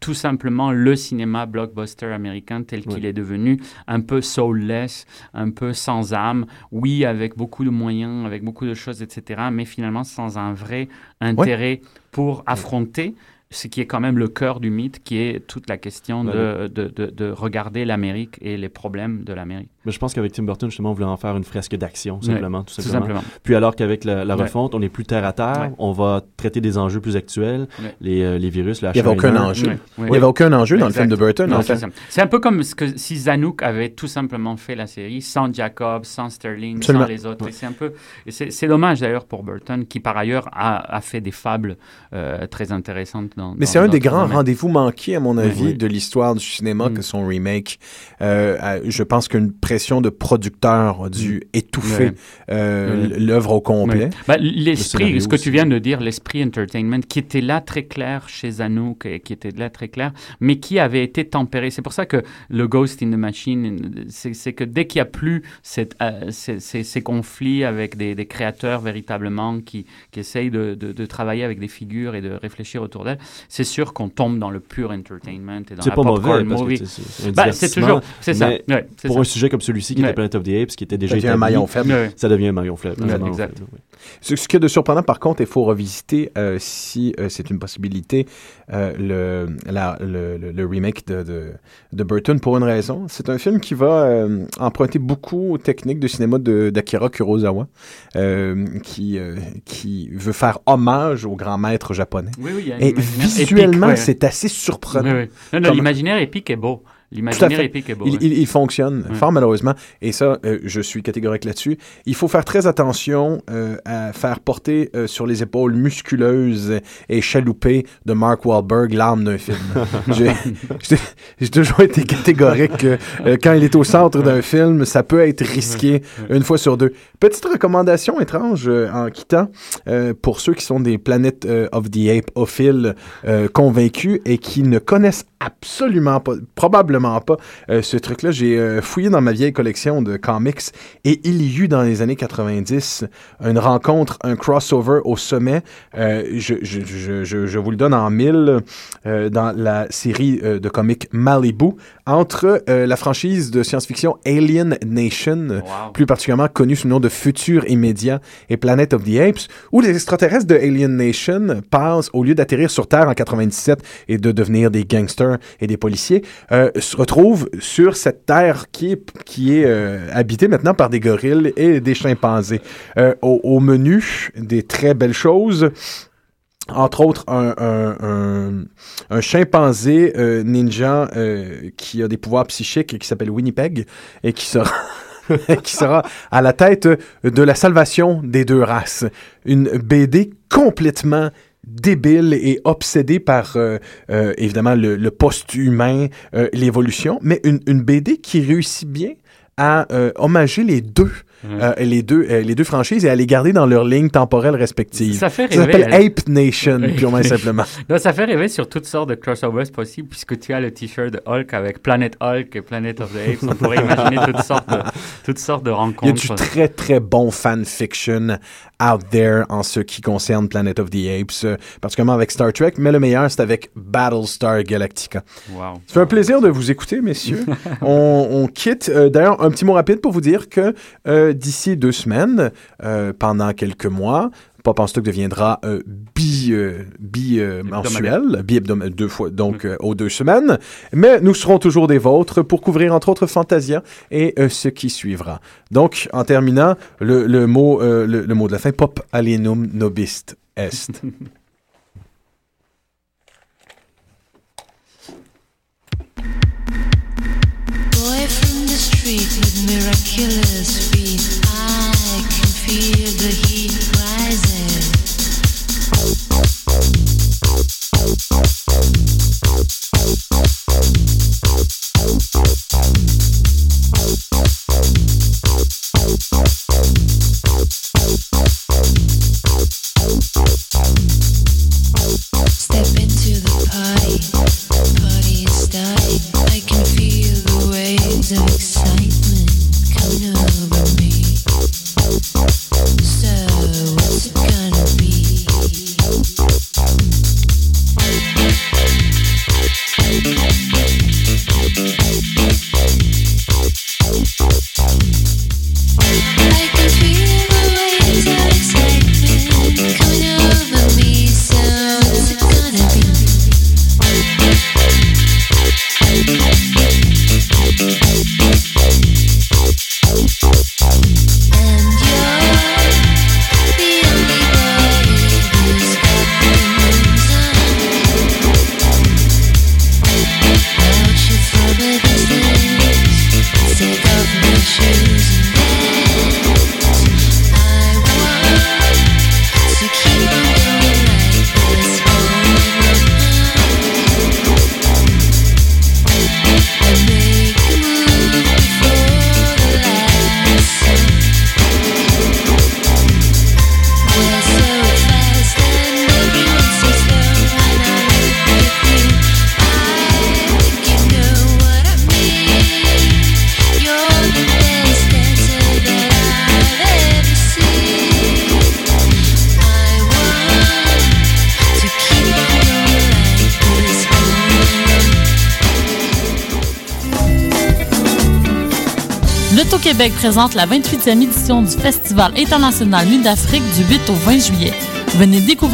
tout simplement le cinéma blockbuster américain tel qu'il Oui. est devenu, un peu soulless, un peu sans âme, oui, avec beaucoup de moyens, avec beaucoup de choses, etc., mais finalement sans un vrai intérêt pour affronter ce qui est quand même le cœur du mythe, qui est toute la question de, de, de, de regarder l'Amérique et les problèmes de l'Amérique. Mais je pense qu'avec Tim Burton, justement, on voulait en faire une fresque d'action, simplement, tout Tout simplement. simplement. Puis alors qu'avec la, la Ouais. refonte, on est plus terre à terre, Ouais. on va traiter des enjeux plus actuels, Ouais. les, euh, les virus, le Il n'y avait aucun H1N1. enjeu. Ouais, ouais. Il n'y avait aucun enjeu dans le film de Burton, Non, en c'est fait. C'est un peu comme ce que si Zanuck avait tout simplement fait la série sans Jacob, sans Sterling, Absolument. sans les autres. C'est un peu, c'est c'est dommage d'ailleurs pour Burton qui par ailleurs a, a fait des fables euh, très intéressantes dans. Mais c'est un des grands rendez-vous manqués, à mon avis, oui. de l'histoire du cinéma Mm. que son remake. Euh, je pense qu'une pression de producteur a dû étouffer Ouais. euh, l'œuvre au complet. Bah, l'esprit, ce que tu viens de dire, l'esprit entertainment, qui était là très clair chez Zanuck, qui était là très clair, mais qui avait été tempéré. C'est pour ça que le Ghost in the Machine, c'est c'est que dès qu'il n'y a plus cette, euh, ces, ces- ces conflits avec des, des créateurs véritablement qui, qui essayent de, de- de travailler avec des figures et de réfléchir autour d'elles, c'est sûr qu'on tombe dans le pur entertainment et dans C'est la pas popcorn mauvais, parce que movie. c'est Bah, c'est toujours, c'est ça. Ouais, c'est Pour ça. un sujet comme celui-ci, qui Ouais. était Planet of the Apes, qui était déjà un maillon faible. Ouais. ça devient un maillon faible. Exact. faible. Ce, ce qui est de surprenant, par contre, il faut revisiter, euh, si euh, c'est une possibilité, euh, le, la- le, le- le remake de, de, de Burton pour une raison. C'est un film qui va euh, emprunter beaucoup aux techniques de cinéma de- d'Akira Kurosawa, euh, qui, euh, qui veut faire hommage au grand maître japonais. Oui, oui, il y a un Et imaginaire visuellement, ouais. c'est assez surprenant. L'imaginaire épique est beau. L'imaginaire épique est beau. Il, ouais. il- il fonctionne Ouais. fort malheureusement. Et ça, euh, je suis catégorique là-dessus. Il faut faire très attention euh, à faire porter euh, sur les épaules musculeuses et chaloupées de Mark Wahlberg l'âme d'un film. <laughs> J'ai toujours été catégorique que quand il est au centre d'un film, ça peut être risqué une fois sur deux. Petite recommandation étrange en quittant pour ceux qui sont des Planet of the Ape ophiles convaincus et qui ne connaissent absolument pas, probablement pas euh, ce truc-là. J'ai euh, fouillé dans ma vieille collection de comics et il y eut dans les années 90 une rencontre, un crossover au sommet. Euh, je, je, je, je, vous le donne en mille dans la série de comics Malibu entre la franchise de science-fiction Alien Nation, Wow. plus particulièrement connue sous le nom de Futur Immédiat et Planet of the Apes, où les extraterrestres de Alien Nation passent, au lieu d'atterrir sur Terre en 97 et de devenir des gangsters et des policiers, se retrouvent sur cette Terre qui est, qui est euh, habitée maintenant par des gorilles et des chimpanzés. Euh, au, menu, des très belles choses. Entre autres, un, un, chimpanzé euh, ninja qui a des pouvoirs psychiques et qui s'appelle Winnipeg et qui sera <laughs> qui sera à la tête de la salvation des deux races. Une BD complètement débile et obsédée par, euh, euh, évidemment, le, le post-humain, euh, l'évolution, mais une, une BD qui réussit bien à euh, hommager les deux, euh, les, deux euh, les deux franchises et à les garder dans leur ligne temporelle respective. Ça fait Ça rêver. s'appelle elle. Ape Nation, purement et simplement. <laughs> Non, ça fait rêver sur toutes sortes de crossovers possibles, puisque tu as le t-shirt de Hulk avec Planet Hulk et Planet of the Apes. On pourrait imaginer <laughs> toutes sortes de, toutes sortes de Il y a rencontres. du très, très bon fanfiction out there en ce qui concerne Planet of the Apes, euh, particulièrement avec Star Trek, mais le meilleur, c'est avec Battlestar Galactica. Wow. Ça fait un plaisir de vous écouter, messieurs. <laughs> on, on quitte. euh, D'ailleurs, un petit mot rapide pour vous dire que euh, d'ici deux semaines, euh, pendant quelques mois, Pop en stock deviendra euh, bi, euh, bi euh, mensuel, bi deux fois, donc mm. aux deux semaines. Mais nous serons toujours des vôtres pour couvrir entre autres Fantasia et ce qui suivra. Donc, en terminant, le, le mot, le, le, mot de la fin, Pop alienum nobist est. <laughs> with miraculous feet. I can feel the heat rising. présente la 28e édition du Festival international Nuit d'Afrique du 8 au 20 juillet. Venez découvrir